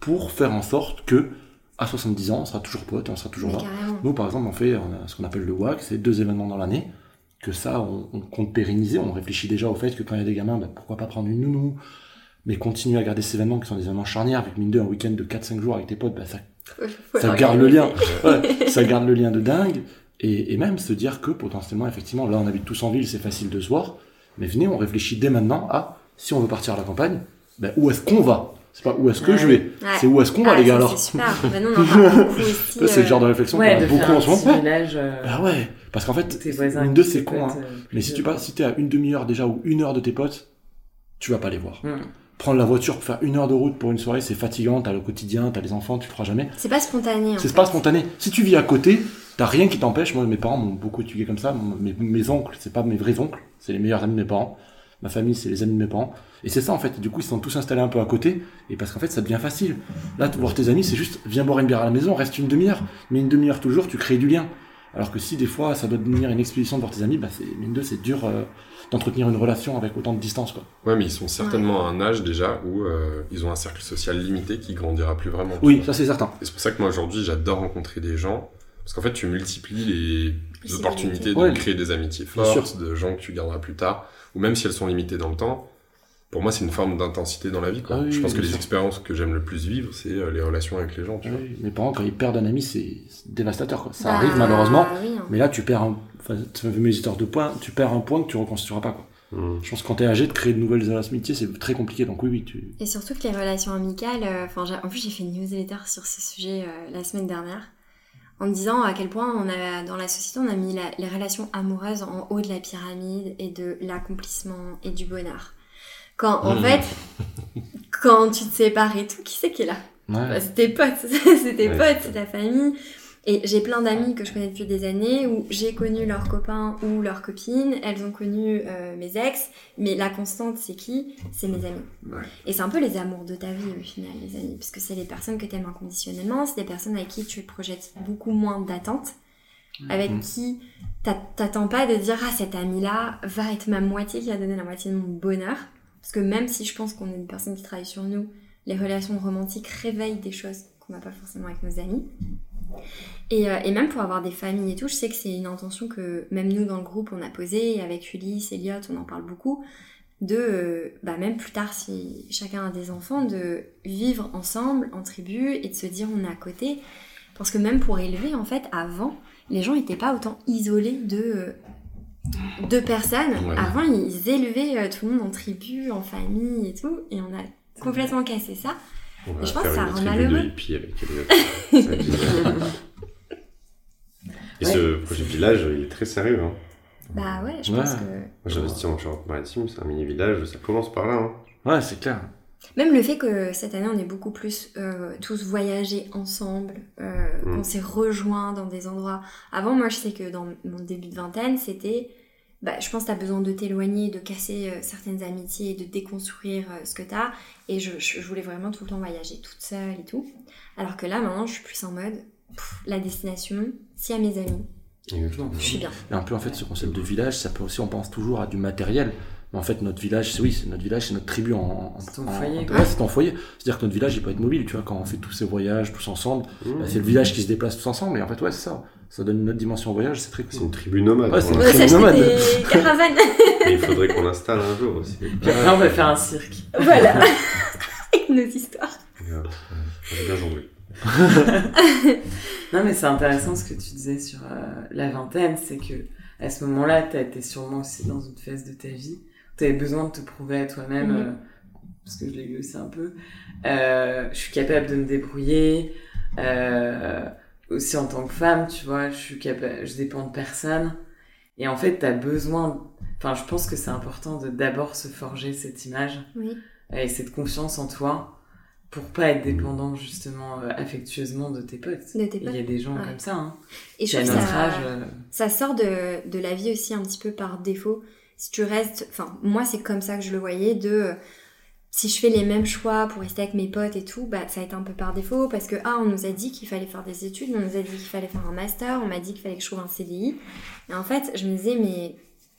pour faire en sorte que à 70 ans, on sera toujours pote, on sera toujours là. Nous, par exemple, on fait on ce qu'on appelle le WAC, c'est deux événements dans l'année, que ça, on, on compte pérenniser. On réfléchit déjà au fait que quand il y a des gamins, bah, pourquoi pas prendre une nounou, mais continuer à garder ces événements qui sont des événements charnières, avec mine de un week-end de 4-5 jours avec tes potes, ça, <laughs> Faut- faut ça garde le lien. l'organiser. <laughs> Ouais, ça garde le lien de dingue. Et, et même se dire que potentiellement, effectivement, là, on habite tous en ville, c'est facile de se voir, mais venez, on réfléchit dès maintenant à si on veut partir à la campagne, ben, où est-ce qu'on va? C'est pas où est-ce que Ouais. je vais, Ouais. c'est où est-ce qu'on va, Ah, les gars, alors C'est super. <laughs> Nous, on en parle beaucoup aussi. Ça, C'est le euh, genre de réflexion Ouais, qu'on a beaucoup en ce moment. village. euh, Bah ouais, parce qu'en fait, mine de, c'est con, hein. euh, Mais si tu pas, si t'es à une demi-heure déjà ou une heure de tes potes, tu vas pas les voir. Hmm. Prendre la voiture pour faire une heure de route pour une soirée, c'est fatigant, t'as le quotidien, t'as les enfants, tu le feras jamais. C'est pas spontané. C'est pas spontané. Si tu vis à côté, t'as rien qui t'empêche. Moi, mes parents m'ont beaucoup éduqué comme ça. Mes, mes oncles, c'est pas mes vrais oncles, c'est les meilleurs amis de mes parents. Ma famille, c'est les amis de mes parents. Et c'est ça, en fait. Du coup, ils sont tous installés un peu à côté. Et parce qu'en fait, ça devient facile. Là, te voir tes amis, c'est juste, viens boire une bière à la maison, reste une demi-heure. Mais une demi-heure toujours, tu crées du lien. Alors que si des fois, ça doit devenir une expédition de voir tes amis, bah, c'est, mine de, c'est dur euh, d'entretenir une relation avec autant de distance, quoi. Ouais, mais ils sont certainement à un âge déjà où euh, ils ont un cercle social limité qui grandira plus vraiment. Oui, ça, c'est certain. Et c'est pour ça que moi aujourd'hui j'adore rencontrer des gens parce qu'en fait tu multiplies les opportunités de Ouais. créer des amitiés fortes, de gens que tu garderas plus tard, ou même si elles sont limitées dans le temps. Pour moi c'est une forme d'intensité dans la vie. Quoi. Ah oui, Je pense oui, que les sûr. expériences que j'aime le plus vivre c'est euh, les relations avec les gens. Tu vois. Oui, mes parents, quand ils perdent un ami, c'est dévastateur, quoi. Ça Bah, arrive, malheureusement. oui, hein. Mais là, tu perds un, enfin, mes histoires de points, tu perds un point que tu reconstruiras pas, quoi. Mm. Je pense que quand t'es âgé, de créer de nouvelles amitiés, c'est très compliqué. Donc oui, oui, tu. Et surtout que les relations amicales, euh, en plus j'ai fait une newsletter sur ce sujet euh, la semaine dernière, en disant à quel point on a dans la société on a mis la- les relations amoureuses en haut de la pyramide et de l'accomplissement et du bonheur. Quand en Mmh. fait, quand tu te sépares et tout, qui c'est qui est là? Ouais. Bah, c'est tes potes, <laughs> c'est tes Ouais, potes, c'est c'est ta famille. Et j'ai plein d'amis que je connais depuis des années où j'ai connu leurs copains ou leurs copines, elles ont connu euh, mes ex, mais la constante c'est qui? C'est mes amis. Ouais. Et c'est un peu les amours de ta vie au final, les amis, puisque c'est les personnes que tu aimes inconditionnellement, c'est des personnes avec qui tu projettes beaucoup moins d'attentes, avec Mhm. qui t'a- t'attends pas de dire ah cet ami-là va être ma moitié qui va donner la moitié de mon bonheur, parce que même si je pense qu'on est une personne qui travaille sur nous, les relations romantiques réveillent des choses qu'on n'a pas forcément avec nos amis. Et, euh, et même pour avoir des familles et tout, je sais que c'est une intention que même nous dans le groupe on a posée, et avec Ulysse, Elliot, on en parle beaucoup, de, euh, bah même plus tard si chacun a des enfants, de vivre ensemble en tribu et de se dire on est à côté. Parce que même pour élever, en fait, avant, les gens n'étaient pas autant isolés de euh, deux personnes. Ouais. Avant, ils élevaient tout le monde en tribu, en famille et tout, et on a complètement cassé ça. On va je pense faire que ça rend malheureux. de avec. <laughs> Et ce projet village, il est très sérieux. Hein. Bah ouais, je Ouais. pense que... Moi, j'investis en Charente-Maritime, c'est un mini-village, ça commence par là. Hein. Ouais, c'est clair. Même le fait que cette année on est beaucoup plus euh, tous voyagé ensemble, euh, Mm. qu'on s'est rejoints dans des endroits. Avant, moi je sais que dans mon début de vingtaine, c'était. Bah, je pense que tu as besoin de t'éloigner, de casser euh, certaines amitiés, de déconstruire euh, ce que tu as. Et je, je- je voulais vraiment tout le temps voyager toute seule et tout. Alors que là, maintenant, je suis plus en mode pff, la destination, y a mes amis, Exactement. je suis bien. Et un peu, en fait, ce concept de village, ça peut aussi, on pense toujours à du matériel. Mais en fait, notre village, c'est oui, c'est notre village, c'est notre tribu en. en- C'est ton en- foyer, ouais, c'est ton foyer. C'est-à-dire que notre village, il peut être mobile, tu vois, quand on fait tous ces voyages, tous ensemble. Mmh. bah, c'est le village qui se déplace tous ensemble, mais en fait, ouais, c'est ça. Ça donne une autre dimension au voyage, c'est très C'est cool. une tribu nomade. Ouais, c'est On une tribu nomade. des caravanes. <laughs> Mais il faudrait qu'on l'installe un jour aussi. <laughs> Puis après, on va faire un cirque. voilà. <laughs> Avec nos histoires. Et, euh, ouais, J'ai bien jonglé. Non, mais c'est intéressant ce que tu disais sur euh, la vingtaine, c'est que à ce moment-là, tu été sûrement aussi dans une phase de ta vie tu avais besoin de te prouver à toi-même, Mhm. euh, parce que je l'ai lu aussi un peu. euh, je suis capable de me débrouiller. euh, aussi en tant que femme, tu vois, je suis capable, je dépends de personne. Et en fait, tu as besoin. Enfin, je pense que c'est important de d'abord se forger cette image Oui. et cette confiance en toi pour pas être dépendant justement euh, affectueusement de tes potes. Il y a des gens Ouais. comme ça, hein. Et je trouve que notre ça, âge. euh, ça sort de, de la vie aussi un petit peu par défaut. Si tu restes, enfin, moi c'est comme ça que je le voyais, de euh, si je fais les mêmes choix pour rester avec mes potes et tout, bah ça a été un peu par défaut parce que, ah, on nous a dit qu'il fallait faire des études, on nous a dit qu'il fallait faire un master, on m'a dit qu'il fallait que je trouve un CDI. Et en fait, je me disais, mais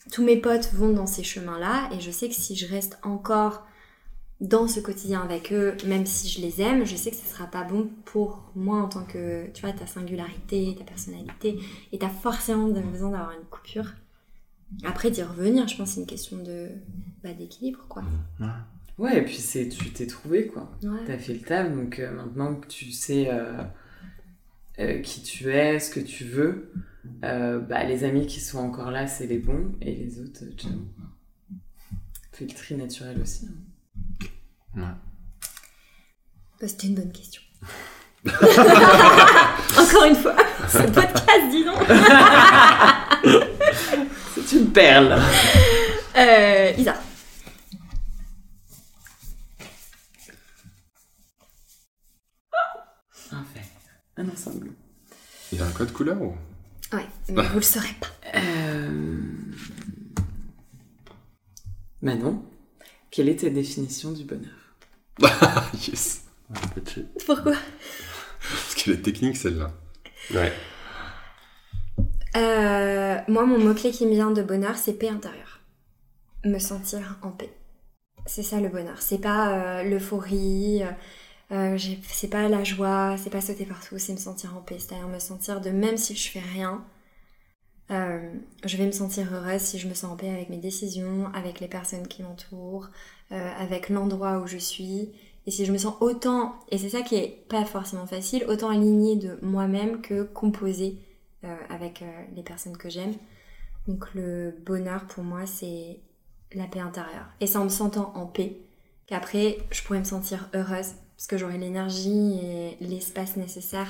tous mes potes vont dans ces chemins-là et je sais que si je reste encore dans ce quotidien avec eux, même si je les aime, je sais que ce sera pas bon pour moi en tant que, tu vois, ta singularité, ta personnalité. Et t'as forcément besoin d'avoir une coupure. Après, d'y revenir, je pense que c'est une question de bah, d'équilibre, quoi. Ouais, et puis c'est tu t'es trouvé quoi. Ouais. T'as fait le taf, donc euh, maintenant que tu sais euh, euh, qui tu es, ce que tu veux, euh, bah, les amis qui sont encore là, c'est les bons, et les autres, ciao. Fais le tri naturel aussi. hein. Bah, C'était une bonne question. <laughs> Encore une fois, ce podcast, dis donc. <laughs> C'est une perle. Euh, Isa. Un fait. Ah non, c'est un bleu. Il a un code couleur ou? Ouais, mais vous le saurez pas. Euh... Manon, quelle est ta définition du bonheur? Ah, <laughs> yes Ouais, un peu de chez- Pourquoi? Parce qu'elle est technique celle-là. Ouais. Euh, Moi, mon mot-clé qui me vient de bonheur, c'est paix intérieure. Me sentir en paix. C'est ça le bonheur. C'est pas euh, l'euphorie, euh, euh, c'est pas la joie, c'est pas sauter partout, c'est me sentir en paix. C'est-à-dire me sentir de même si je fais rien, je vais me sentir heureuse si je me sens en paix avec mes décisions, avec les personnes qui m'entourent, avec l'endroit où je suis. Et si je me sens autant, et c'est ça qui est pas forcément facile, autant alignée de moi-même que composée avec euh, les personnes que j'aime. Donc le bonheur pour moi c'est la paix intérieure. Et c'est en me sentant en paix qu'après je pourrais me sentir heureuse parce que j'aurai l'énergie et l'espace nécessaire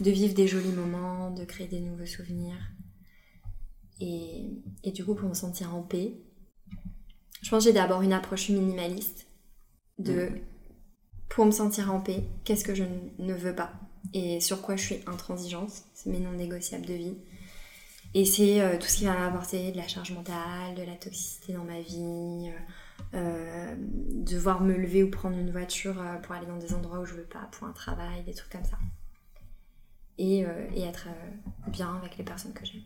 de vivre des jolis moments, de créer des nouveaux souvenirs. Et, et du coup pour me sentir en paix, je pense que j'ai d'abord une approche minimaliste de pour me sentir en paix, qu'est-ce que je ne veux pas? Et sur quoi je suis intransigeante, c'est mes non négociables de vie. Et c'est euh, tout ce qui va m'apporter de la charge mentale, de la toxicité dans ma vie, euh, euh, devoir me lever ou prendre une voiture pour aller dans des endroits où je veux pas, pour un travail, des trucs comme ça. Et, et être bien avec les personnes que j'aime.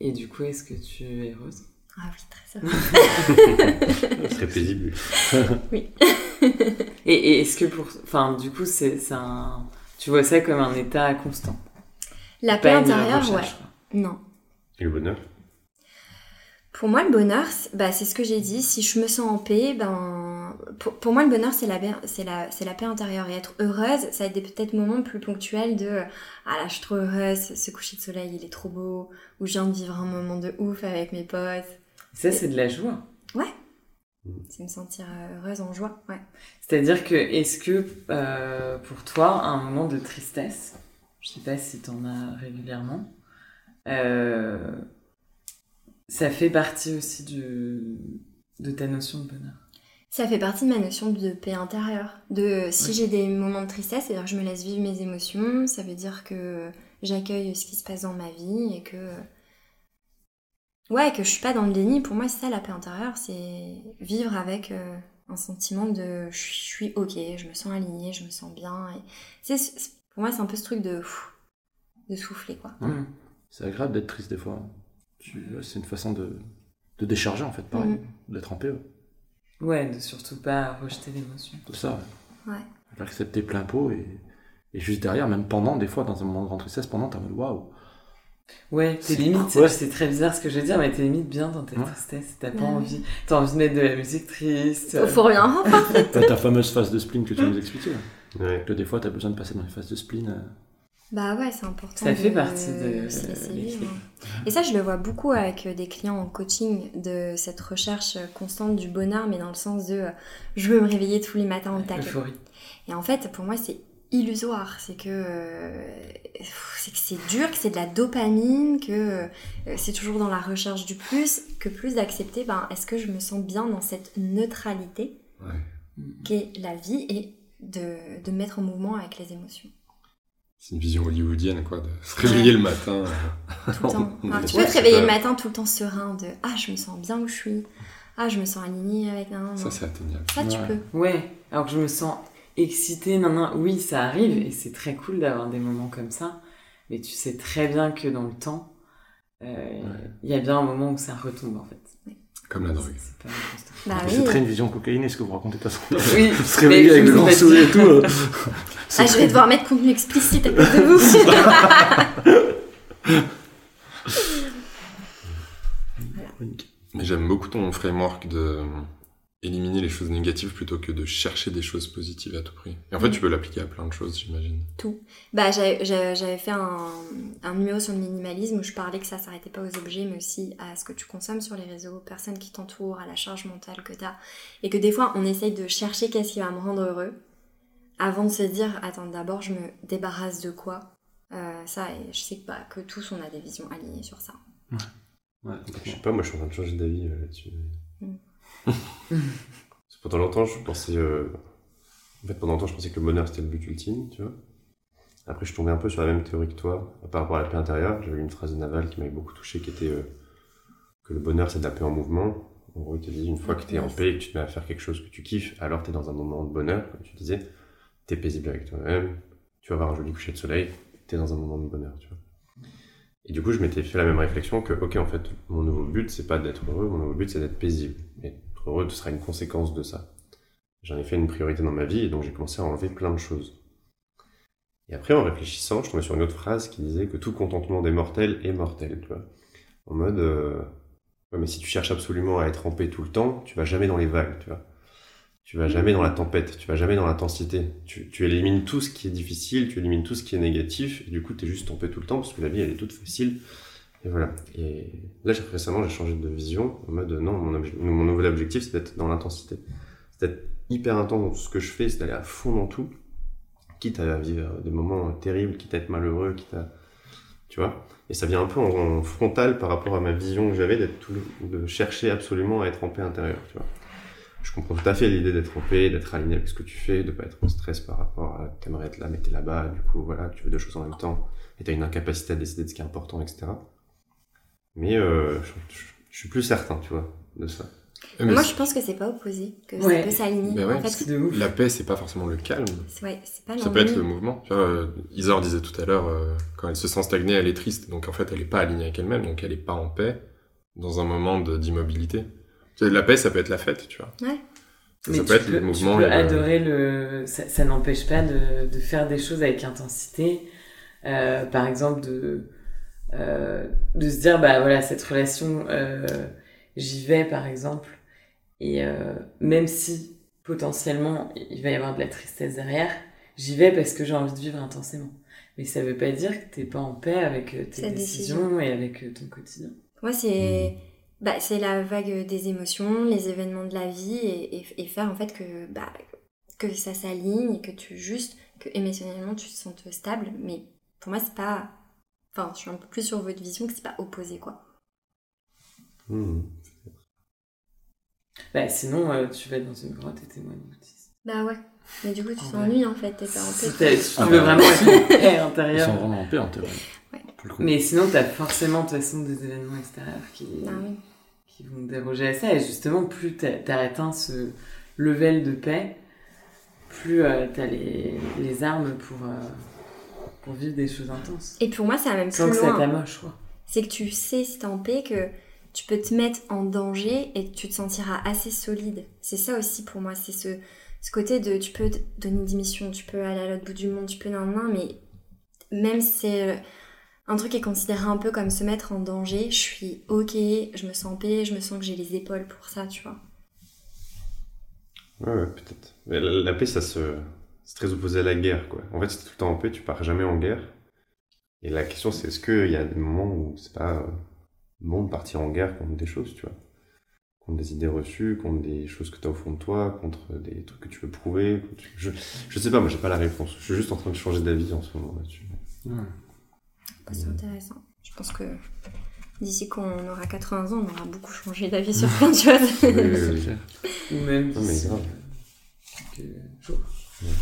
Et du coup, est-ce que tu es heureuse? Ah oui, très. Ce serait <laughs> paisible. <laughs> <laughs> Et, et est-ce que pour... Enfin, du coup, c'est un... Tu vois ça comme un état constant? La paix intérieure, ouais. Non. Et le bonheur? Pour moi, le bonheur, c'est bah, c'est ce que j'ai dit. Si je me sens en paix, ben, pour, pour moi, le bonheur, c'est la, c'est la, c'est la paix intérieure. Et être heureuse, ça va être des peut-être moments plus ponctuels de Ah là, je suis trop heureuse, ce coucher de soleil, il est trop beau, ou je viens de vivre un moment de ouf avec mes potes. Ça, c'est de la joie. C'est me sentir euh, heureuse en joie, ouais. C'est-à-dire que, est-ce que euh, pour toi, un moment de tristesse, je sais pas si t'en as régulièrement, euh, ça fait partie aussi du, de ta notion de bonheur? Ça fait partie de ma notion de paix intérieure. De si j'ai des moments de tristesse, c'est-à-dire que je me laisse vivre mes émotions, ça veut dire que j'accueille ce qui se passe dans ma vie et que ouais, que je suis pas dans le déni. Pour moi, c'est ça la paix intérieure, c'est vivre avec euh, un sentiment de je suis ok, je me sens alignée, je me sens bien. Et c'est c'est- pour moi, c'est un peu ce truc de souffler quoi. C'est agréable d'être triste des fois. Tu- C'est une façon de, décharger en fait, pareil, Mhm. d'être en paix. ouais. Ouais, de surtout pas rejeter l'émotion. Tout ça, ouais. Ouais. L'accepter plein pot et, et juste derrière, même pendant, des fois, dans un moment de grande tristesse, pendant, en mode waouh. Ouais, tes cool. Ouais. c'est très bizarre ce que je veux dire, mais tes limites bien dans tes Ouais. tristesses. T'as pas envie. T'as envie de mettre de la musique triste. Faut rien. T'as ta fameuse phase de spleen que tu nous expliquais. <laughs> Ouais. Que des fois, t'as besoin de passer dans les phases de spleen. euh, Bah ouais, c'est important. Ça de fait partie de- vivre. clés. Et ça, je le vois beaucoup avec des clients en coaching, de cette recherche constante du bonheur, mais dans le sens de euh, je veux me réveiller tous les matins au taquet. Et en fait, pour moi, c'est illusoire. C'est que euh, c'est que c'est dur, que c'est de la dopamine, que euh, c'est toujours dans la recherche du plus, que plus d'accepter, ben, est-ce que je me sens bien dans cette neutralité Ouais. qu'est la vie et de, de mettre en mouvement avec les émotions? C'est une vision hollywoodienne, quoi, de se réveiller le matin. euh, Tout le temps. <laughs> Enfin, tu peux te réveiller pas- le matin tout le temps serein de Ah, je me sens bien où je suis. Ah, je me sens alignée avec un. Ça, c'est atteignable. Ça, tu peux. Ouais, alors que je me sens excitée, nan, nan. oui, ça arrive, et c'est très cool d'avoir des moments comme ça, mais tu sais très bien que dans le temps, euh, il y a bien un moment où ça retombe, en fait. Comme la drogue. C'est. Bah oui. très une vision cocaïne, ce que vous racontez de toute façon. Oui, <laughs> se réveiller avec le grand sourire et tout. euh, <laughs> c'est Ah, je vais devoir mettre contenu explicite à cause de vous. <laughs> Mais j'aime beaucoup ton framework de éliminer les choses négatives plutôt que de chercher des choses positives à tout prix. Et en fait, tu peux l'appliquer à plein de choses, j'imagine. Bah, j'avais fait un, un numéro sur le minimalisme où je parlais que ça s'arrêtait pas aux objets, mais aussi à ce que tu consommes sur les réseaux, aux personnes qui t'entourent, à la charge mentale que tu as. Et que des fois, on essaye de chercher qu'est-ce qui va me rendre heureux avant de se dire, attends, d'abord, je me débarrasse de quoi Euh, Ça, et je sais que, bah, que tous, on a des visions alignées sur ça. Ouais, Je complètement. sais pas, moi je suis en train de changer d'avis euh, là-dessus. Mm. <laughs> Pendant longtemps, je pensais. euh, En fait, pendant longtemps, je pensais que le bonheur c'était le but ultime, tu vois. Après, je tombé un peu sur la même théorie que toi par rapport à la paix intérieure. J'avais une phrase de Naval qui m'avait beaucoup touché qui était euh, que le bonheur c'est de la paix en mouvement. En gros, il te dit une fois que tu es en paix et que tu te mets à faire quelque chose que tu kiffes, alors tu es dans un moment de bonheur, comme tu disais. Tu es paisible avec toi-même, tu vas avoir un joli coucher de soleil, tu es dans un moment de bonheur, tu vois. Et du coup, je m'étais fait la même réflexion que, ok, en fait, mon nouveau but, c'est pas d'être heureux, mon nouveau but, c'est d'être paisible. Heureux, ce sera une conséquence de ça. J'en ai fait une priorité dans ma vie, et donc j'ai commencé à enlever plein de choses. Et après, en réfléchissant, je tombais sur une autre phrase qui disait que tout contentement des mortels est mortel, tu vois. En mode, euh, mais si tu cherches absolument à être en paix tout le temps, tu vas jamais dans les vagues, tu vois. Tu vas jamais dans la tempête, tu vas jamais dans l'intensité. Tu, tu élimines tout ce qui est difficile, tu élimines tout ce qui est négatif, et du coup, tu es juste en paix tout le temps, parce que la vie, elle est toute facile. Et voilà. Et là, récemment, j'ai changé de vision, en mode, non, mon, mon nouvel objectif, c'est d'être dans l'intensité. C'est d'être hyper intense dans tout ce que je fais, c'est d'aller à fond dans tout, quitte à vivre des moments terribles, quitte à être malheureux, quitte à... Tu vois Et ça vient un peu en, en frontal par rapport à ma vision que j'avais d'être tout, de chercher absolument à être en paix intérieure, tu vois je comprends tout à fait l'idée d'être en paix, d'être aligné avec ce que tu fais, de pas être en stress par rapport à t'aimerais être là, mais t'es là-bas, du coup, voilà, tu veux deux choses en même temps, et t'as une incapacité à décider de ce qui est important, etc. Mais euh, je, je- je suis plus certain, tu vois, de ça. Mais Moi, je pense que c'est pas opposé, que Ouais. ça peut s'aligner. Bah ouais, en fait, de ouf. La paix, c'est pas forcément le calme. c'est ouais, c'est pas Ça peut être le mouvement. Tu vois, euh, Isor disait tout à l'heure, euh, quand elle se sent stagnée, elle est triste. Donc en fait, elle est pas alignée avec elle-même, donc elle est pas en paix dans un moment d'immobilité. Tu La paix, ça peut être la fête, tu vois. Ouais. Ça, Mais ça tu peut être peux, le tu mouvement. peux et le- adorer le. Ça, ça n'empêche pas de, de faire des choses avec intensité. Euh, par exemple, de, euh, de se dire, bah voilà, cette relation, euh, j'y vais par exemple. Et euh, même si potentiellement il va y avoir de la tristesse derrière, j'y vais parce que j'ai envie de vivre intensément. Mais ça veut pas dire que t'es pas en paix avec tes Cette décisions et avec ton quotidien. Moi, c'est bah, c'est la vague des émotions, les événements de la vie et, et- et faire en fait que, bah, que ça s'aligne et que tu juste, que émotionnellement tu te sentes stable. Mais pour moi, c'est pas. Enfin, je suis un peu plus sur votre vision que c'est pas opposé quoi. Bah, sinon, euh, tu vas dans une grotte et t'es moins autiste. Bah ouais. Mais du coup, tu En t'ennuies en fait, t'es pas en Si paix. t'as- si tu Ah veux bah. vraiment être en paix Ils intérieure. sont vraiment en paix. Ouais. Coup. Mais sinon, t'as forcément de toute façon des événements extérieurs qui, Ah oui. qui vont déroger à ça. Et justement, plus t'as t'as atteint ce level de paix, plus euh, t'as les, les armes pour, euh, pour vivre des choses intenses. Et pour moi, ça va même Sans plus que ça t'amoche, quoi. c'est que tu sais si t'es en paix que tu peux te mettre en danger et tu te sentiras assez solide. C'est ça aussi pour moi, c'est ce, ce côté de tu peux te donner une démission, tu peux aller à l'autre bout du monde, tu peux nan nan, mais même si c'est euh, un truc qui est considéré un peu comme se mettre en danger, je suis ok, je me sens en paix, je me sens que j'ai les épaules pour ça, tu vois. Ouais, ouais, peut-être. Mais la, la paix, ça se. C'est très opposé à la guerre, quoi. En fait, si t'es tout le temps en paix, tu pars jamais en guerre. Et la question, c'est est-ce qu'il y a des moments où c'est pas euh, bon de partir en guerre contre des choses, tu vois Contre des idées reçues, contre des choses que t'as au fond de toi, contre des trucs que tu veux prouver. Je, je sais pas, moi, j'ai pas la réponse. Je suis juste en train de changer d'avis en ce moment là-dessus. Ouais. Bah, C'est intéressant. Je pense que d'ici qu'on aura 80 ans, on aura beaucoup changé d'avis sur plein de choses. Oui, oui, C'est oui. clair. Ou même Non, mais grave. euh, quelques jours.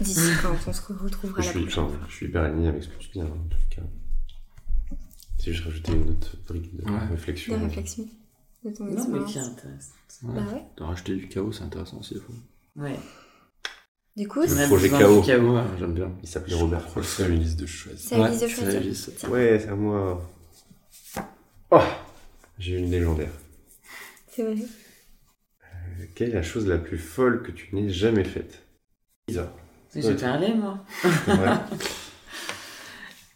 D'ici quand on se retrouvera Je la suis, prochaine enfin, fois. je suis hyper aligné avec ce que tu dis, hein, en tout cas. Si je rajoutais une autre brique de Ouais. réflexion. Des réflexions de ton Non, mais qui est intéressant. Ouais. Bah ouais. De rajouter du chaos, c'est intéressant aussi. des fois. Ouais. Du coup, Le On a projet chaos. Ouais, j'aime bien. Il s'appelait Robert le Frost. faire une liste de choix. c'est à Lise de c'est. Tiens. Ouais, c'est à moi. Oh J'ai une légendaire. C'est vrai. Euh, Quelle est la chose la plus folle que tu n'aies jamais faite? Isa. J'ai parlé, moi. Ouais. <laughs>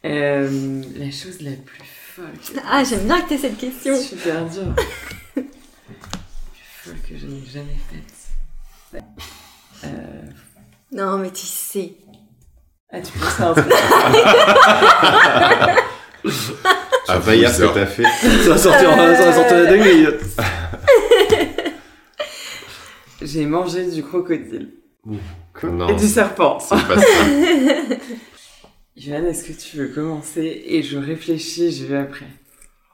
Euh, la chose la plus folle. que- Ah, j'aime bien que t'aies cette question. Super dur. <laughs> la plus folle que je n'ai jamais faite. Euh... Non, mais tu sais. Ah, tu penses à un truc Ah, Ah, pas hier ce que t'as fait. Ça va sortir, ça va sortir la <laughs> dinguerie. J'ai mangé du crocodile Non, et du serpent. C'est pas ça. <laughs> Johan, est-ce que tu veux commencer Et je réfléchis, je vais après.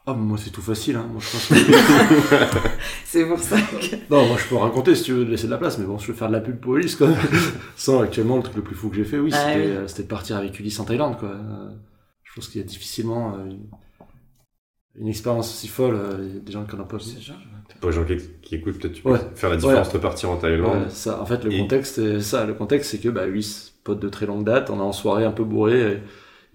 Ah, mais moi, c'est tout facile. Hein. Moi, je pense <laughs> que- C'est pour ça que... non, moi, je peux raconter si tu veux laisser de la place, mais bon, je veux faire de la pub pour Ulysse, quoi. <laughs> Sans actuellement, le truc le plus fou que j'ai fait, oui, Ah, c'était oui. euh, c'était de partir avec Ulysse en Thaïlande, quoi. Euh, Je pense qu'il y a difficilement euh, une, une expérience aussi folle, euh, des gens qui n'en ont pas vu. Pour les gens qui, qui écoutent, peut-être tu peux Ouais. faire la différence Ouais. entre partir en Thaïlande. Ouais, ça, en fait, le Et- contexte, c'est ça. Le contexte, c'est que bah, Ulysse, pote de très longue date, on est en soirée un peu bourré. Et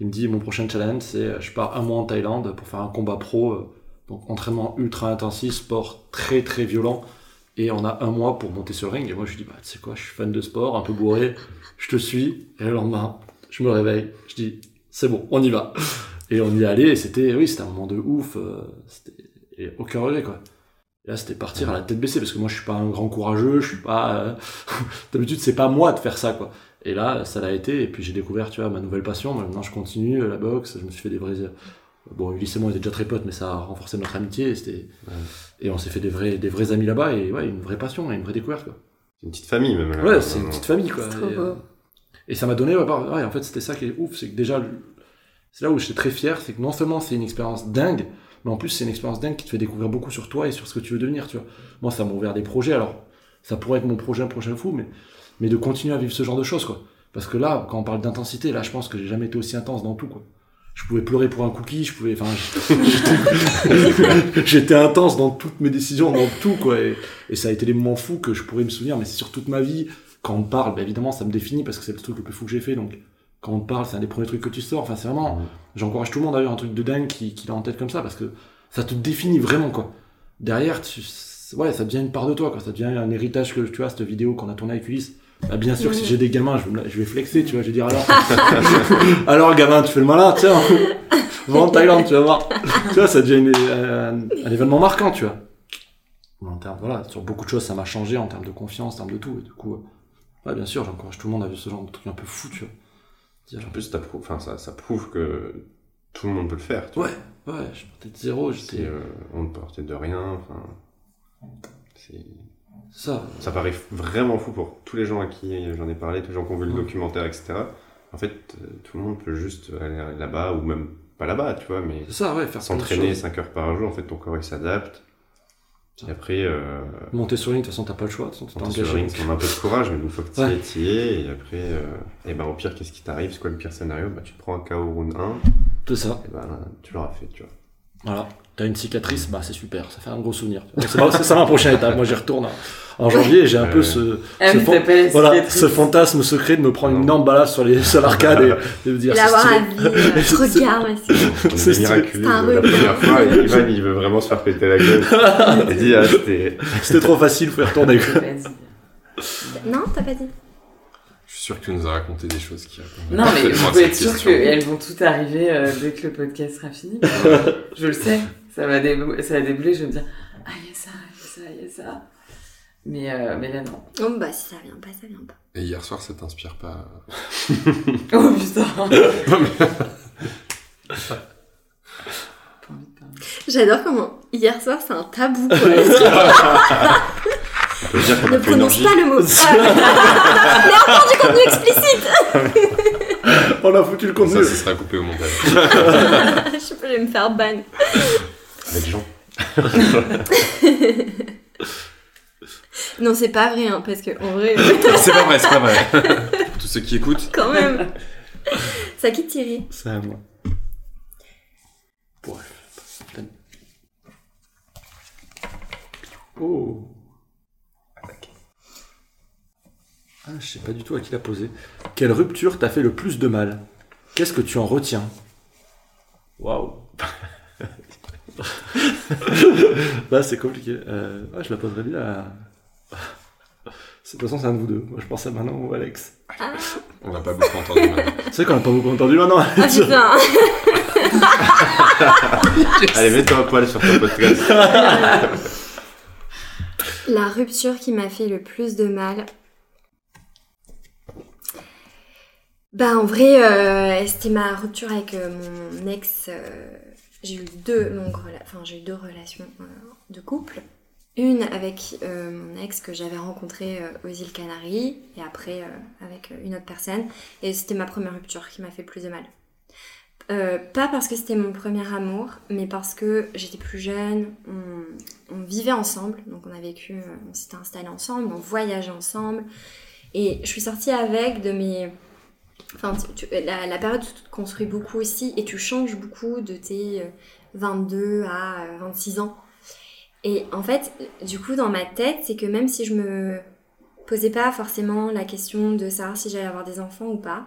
il me dit mon prochain challenge, c'est euh, je pars un mois en Thaïlande pour faire un combat pro. euh, donc entraînement ultra intensif, sport très très violent. Et on a un mois pour monter sur le ring. Et moi, je lui dis bah, tu sais quoi, je suis fan de sport, un peu bourré, je te suis. Et le lendemain, je me réveille, je dis c'est bon, on y va. Et on y est allé. Et c'était, oui, c'était un moment de ouf. euh, c'était et aucun regret quoi. Et là, c'était partir à la tête baissée parce que moi, je suis pas un grand courageux, je suis pas. euh, <laughs> D'habitude, c'est pas moi de faire ça, quoi. Et là, ça l'a été. Et puis, j'ai découvert, tu vois, ma nouvelle passion. Maintenant, je continue la boxe. Je me suis fait des vrais. Bon, Ulysse et moi, on était déjà très potes, mais ça a renforcé notre amitié. Et, c'était... Ouais. et on s'est fait des vrais, des vrais amis là-bas. Et ouais, une vraie passion et une vraie découverte, quoi. C'est une petite famille, même. là. Ouais, c'est une petite famille, quoi. Et, beau. euh, et ça m'a donné, ouais, bah, ouais, en fait, c'était ça qui est ouf, c'est que déjà, c'est là où j'étais très fier, c'est que non seulement c'est une expérience dingue, mais en plus c'est une expérience dingue qui te fait découvrir beaucoup sur toi et sur ce que tu veux devenir, tu vois. Moi, ça m'a ouvert des projets, alors ça pourrait être mon projet un prochain fou, mais, mais de continuer à vivre ce genre de choses, quoi. Parce que là, quand on parle d'intensité, là, je pense que j'ai jamais été aussi intense dans tout, quoi. Je pouvais pleurer pour un cookie, je pouvais, enfin, <laughs> j'étais- intense dans toutes mes décisions, dans tout, quoi. Et, et ça a été des moments fous que je pourrais me souvenir, mais c'est sur toute ma vie. Quand on me parle, bah, évidemment, ça me définit parce que c'est le truc le plus fou que j'ai fait. Donc, quand on te parle, c'est un des premiers trucs que tu sors. Enfin, c'est vraiment. J'encourage tout le monde à avoir un truc de dingue qui, qui l'a en tête comme ça parce que ça te définit vraiment, quoi. Derrière, tu, ouais, ça devient une part de toi, quoi. Ça devient un héritage que tu as, cette vidéo qu'on a tournée avec Ulysse. Bah, bien sûr, que si j'ai des gamins, je vais, je flexer, tu vois. Je vais dire alors. <laughs> alors, gamin, tu fais le malin, tiens. <laughs> Va en Thaïlande, tu vas voir. tu vois, ça devient une- un, un événement marquant, tu vois. En termes, voilà, sur beaucoup de choses, ça m'a changé en termes de confiance, en termes de tout. Et du coup, euh, ouais, bien sûr, j'encourage tout le monde à vivre ce genre de truc un peu fou, tu vois. Dire, En plus, t'as prou- enfin, ça, ça prouve que tout le monde peut le faire. tu vois. Ouais, ouais, je partais de zéro, j'étais. euh, on ne partait de rien. Enfin, c'est- Ça, ça paraît vraiment fou pour tous les gens à qui j'en ai parlé, tous les gens qui ont vu le Ouais. documentaire, etc. En fait, euh, tout le monde peut juste aller là-bas, ou même pas là-bas, tu vois, mais ça, ouais, faire s'entraîner choses. 5 heures par jour, en fait, ton corps il s'adapte. Et après, euh, Monter sur ligne, de toute façon, t'as pas le choix, façon, monter sur ring, ça demande un peu de courage, mais une fois que tu y Ouais. es, y es. Et après, euh, et ben, au pire, qu'est-ce qui t'arrive? C'est quoi le pire scénario? Bah, Tu te prends un KO round 1, C'est ça. et ben, tu l'auras fait, tu vois. Voilà. T'as une cicatrice, bah c'est super, ça fait un gros souvenir. C'est ça ma prochaine étape. Moi j'y retourne en- en janvier j'ai un peu Ouais. ce, Ah ce, fan- voilà, ce fantasme secret de me prendre une énorme balade sur les sur l'arcade et, et me dire c'est L'avoir à vie. euh, C'est- Regarde, c'est- miraculeux. La première fois, Ivan, il veut vraiment se faire péter la gueule. Il dit, ah, c'était. C'était trop facile, faut y retourner. Non, t'as pas dit. Je suis sûr que tu nous as raconté des choses qui Non, mais vous pouvez être sûr qu'elles vont toutes arriver euh, dès que le podcast sera fini. je le sais, ça va, débou- ça va débouler, je vais me dire Ah, il y a ça, il y a ça, il y a ça. Mais, euh, mais là, non. Oh, bah, si ça vient pas, ça vient pas. Et hier soir, ça t'inspire pas <laughs> Oh putain Pas. <laughs> J'adore comment hier soir c'est un tabou. Quoi. <laughs> On peut dire qu'on ne prononce pas le mot. Ah, Mais encore du contenu explicite. On a foutu le contenu. Ça, ça sera coupé au montage. Je peux me faire ban. Avec Jean. Non, c'est pas vrai, hein, parce que en vrai, <laughs> c'est pas vrai, c'est pas vrai. Pour <laughs> tous ceux qui écoutent, quand même. Ça quitte Thierry. C'est à moi. Bref. Oh. Ah, je sais pas du tout à qui l'a posé. Quelle rupture t'a fait le plus de mal? Qu'est-ce que tu en retiens? Waouh. Là, <laughs> c'est compliqué. Euh, je la poserais bien à. De toute façon, c'est un de vous deux. Moi, je pense à Manon ou Alex. on n'a pas beaucoup entendu maintenant. <laughs> C'est vrai qu'on n'a pas beaucoup entendu maintenant. Ah putain. <laughs> Allez, mets-toi à poil sur ton podcast. <laughs> La rupture qui m'a fait le plus de mal. Bah en vrai, euh, c'était ma rupture avec euh, mon ex. euh, j'ai eu deux longues enfin j'ai eu deux relations euh, de couple. Une avec euh, mon ex que j'avais rencontré euh, aux îles Canaries et après euh, avec une autre personne. Et c'était ma première rupture qui m'a fait plus de mal. Pas parce que c'était mon premier amour, mais parce que j'étais plus jeune, on, vivait ensemble, donc on a vécu, on s'était installés ensemble, on voyageait ensemble, et je suis sortie avec de mes... Enfin, la, période tu te construis beaucoup aussi, et tu changes beaucoup de tes euh, 22 à euh, 26 ans. Et en fait, du coup, dans ma tête, c'est que même si je me posais pas forcément la question de savoir si j'allais avoir des enfants ou pas,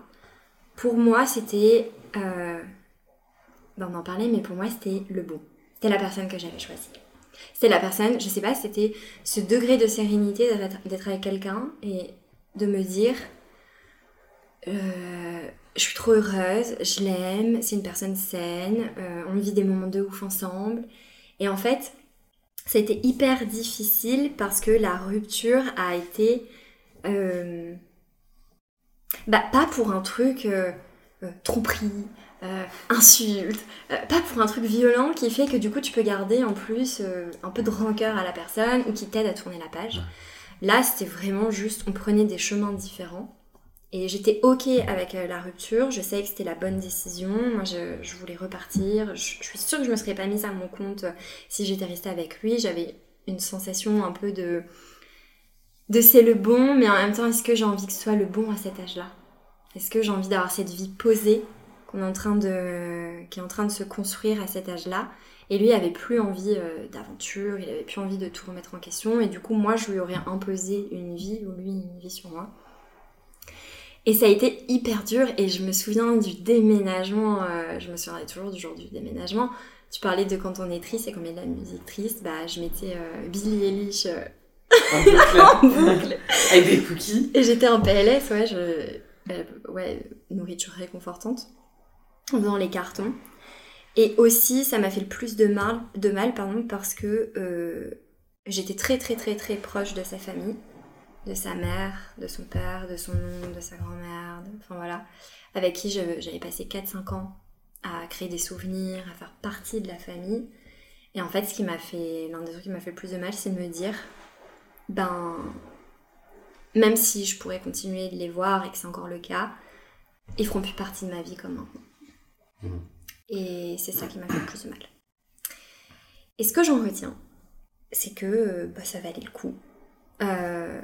pour moi, c'était... Euh, ben, on en parlait, mais pour moi, c'était le bon. C'était la personne que j'avais choisie. C'était la personne, je sais pas, c'était ce degré de sérénité d'être- avec quelqu'un et de me dire euh, je suis trop heureuse, je l'aime, c'est une personne saine, euh, on vit des moments de ouf ensemble. Et en fait, ça a été hyper difficile parce que la rupture a été. euh, bah, pas pour un truc euh, euh, tromperie, euh, insulte, euh, pas pour un truc violent qui fait que du coup tu peux garder en plus euh, un peu de rancœur à la personne ou qui t'aide à tourner la page. Là, c'était vraiment juste, on prenait des chemins différents. Et j'étais ok avec euh, la rupture, je savais que c'était la bonne décision. Moi, je, voulais repartir. Je, suis sûre que je me serais pas mise à mon compte euh, si j'étais restée avec lui. J'avais une sensation un peu de. de c'est le bon, mais en même temps, est-ce que j'ai envie que ce soit le bon à cet âge-là? Est-ce que j'ai envie d'avoir cette vie posée qui est en train de se construire à cet âge-là? Et lui avait plus envie euh, d'aventure, il avait plus envie de tout remettre en question. Et du coup, moi, je lui aurais imposé une vie, ou lui une vie sur moi. Et ça a été hyper dur et je me souviens du déménagement, euh, je me souviendrai toujours du jour du déménagement. Tu parlais de quand on est triste et qu'on met de la musique triste, bah je mettais euh, Billy Eilish euh, En boucle. <laughs> en boucle. Avec des cookies. Et j'étais en PLS, ouais, je, ouais, nourriture réconfortante, en faisant les cartons. Et aussi, ça m'a fait le plus de mal, de mal pardon, parce que j'étais très très très très proche de sa famille, de sa mère, de son père, de son oncle, de sa grand-mère, enfin voilà, avec qui j'avais passé 4-5 ans à créer des souvenirs, à faire partie de la famille. Et en fait, ce qui m'a fait, l'un des trucs qui m'a fait le plus de mal, c'est de me dire, ben, même si je pourrais continuer de les voir et que c'est encore le cas, ils feront plus partie de ma vie comme maintenant. Mhm. Et c'est ça qui m'a fait le plus de mal. Et ce que j'en retiens, c'est que bah, ça valait le coup. Euh,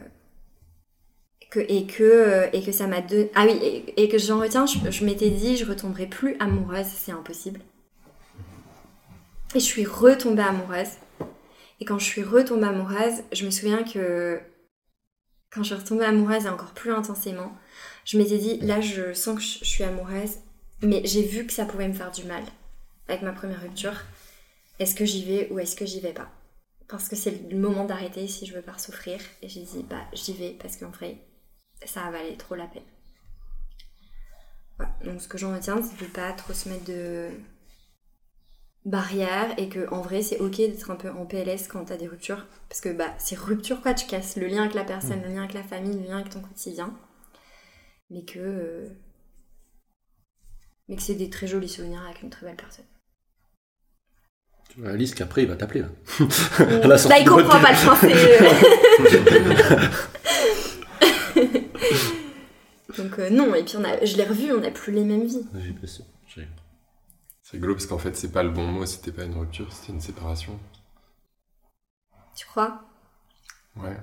et, que, euh, et que ça m'a donné... Ah oui, et, que j'en retiens, je, je m'étais dit, je retomberai plus amoureuse, c'est impossible. Et je suis retombée amoureuse. Et quand je suis retombée amoureuse, je me souviens que quand je suis retombée amoureuse et encore plus intensément, je m'étais dit, là je sens que je suis amoureuse, mais j'ai vu que ça pouvait me faire du mal avec ma première rupture. Est-ce que j'y vais ou est-ce que j'y vais pas? Parce que c'est le moment d'arrêter si je veux pas souffrir. Et j'ai dit, bah j'y vais parce qu'en vrai, ça valait trop la peine. Voilà. Donc ce que j'en retiens, c'est de pas trop se mettre de barrières et que en vrai c'est ok d'être un peu en PLS quand t'as des ruptures parce que bah c'est rupture quoi tu casses le lien avec la personne le lien avec la famille le lien avec ton quotidien mais que euh, mais que c'est des très jolis souvenirs avec une très belle personne Tu réalises qu'après, il va t'appeler. Là. <laughs> là, la sortie il comprend pas le français <laughs> <laughs> <laughs> donc euh, non et puis on a, je l'ai revu on n'a plus les mêmes vies Oui, bien sûr. C'est rigolo parce qu'en fait, c'est pas le bon mot, c'était pas une rupture, c'était une séparation. tu crois? Ouais.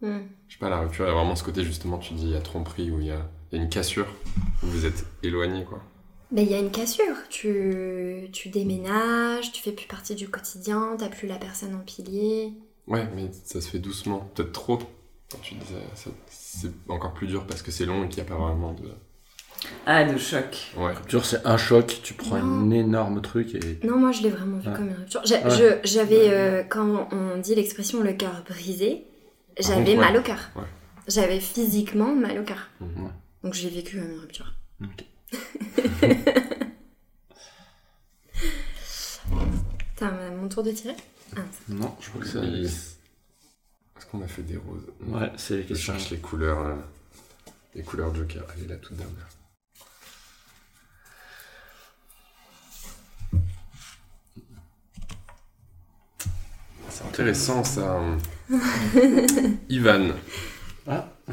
Hmm. Je sais pas, la rupture, il y a vraiment ce côté, justement, tu dis, il y a tromperie, où il y a, il y a une cassure, où vous êtes éloignés, quoi. Ben, il y a une cassure. Tu, tu déménages, tu fais plus partie du quotidien, t'as plus la personne en pilier. Ouais, mais ça se fait doucement, peut-être trop. Tu disais, ça- c'est encore plus dur parce que c'est long et qu'il n'y a pas vraiment de. Ah, de choc. Ouais. Rupture, c'est un choc, tu prends Non. un énorme truc et. Non, moi je l'ai vraiment vu comme une rupture. J'a- Ouais. je- J'avais, euh, quand on dit l'expression le cœur brisé, j'avais contre, ouais. mal au cœur. Ouais. J'avais physiquement mal au cœur. Donc j'ai vécu comme une rupture. Ok. <laughs> T'as mon tour de tirer? Ah, Non, je crois que c'est. Est-ce qu'on a fait des roses Ouais, c'est les Je questions. cherche les couleurs, euh, les couleurs Joker. Elle est la toute dernière. C'est intéressant ça. <laughs> Ivan. Ah. <laughs>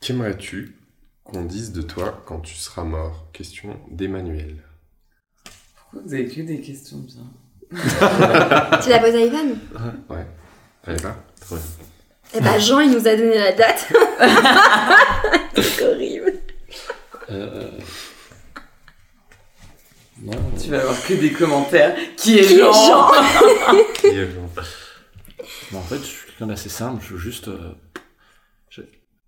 Qu'aimerais-tu qu'on dise de toi quand tu seras mort? Question d'Emmanuel. Pourquoi vous avez que des questions bien <laughs> Tu la poses à Ivan? Ouais. Elle est là? Bien. Eh ben Jean il nous a donné la date. <laughs> C'est horrible. Euh... Non, Tu vas avoir que des commentaires. Qui est Qui est Jean <laughs> Qui est Jean non, en fait, je suis quelqu'un d'assez simple. Je veux juste. euh, je-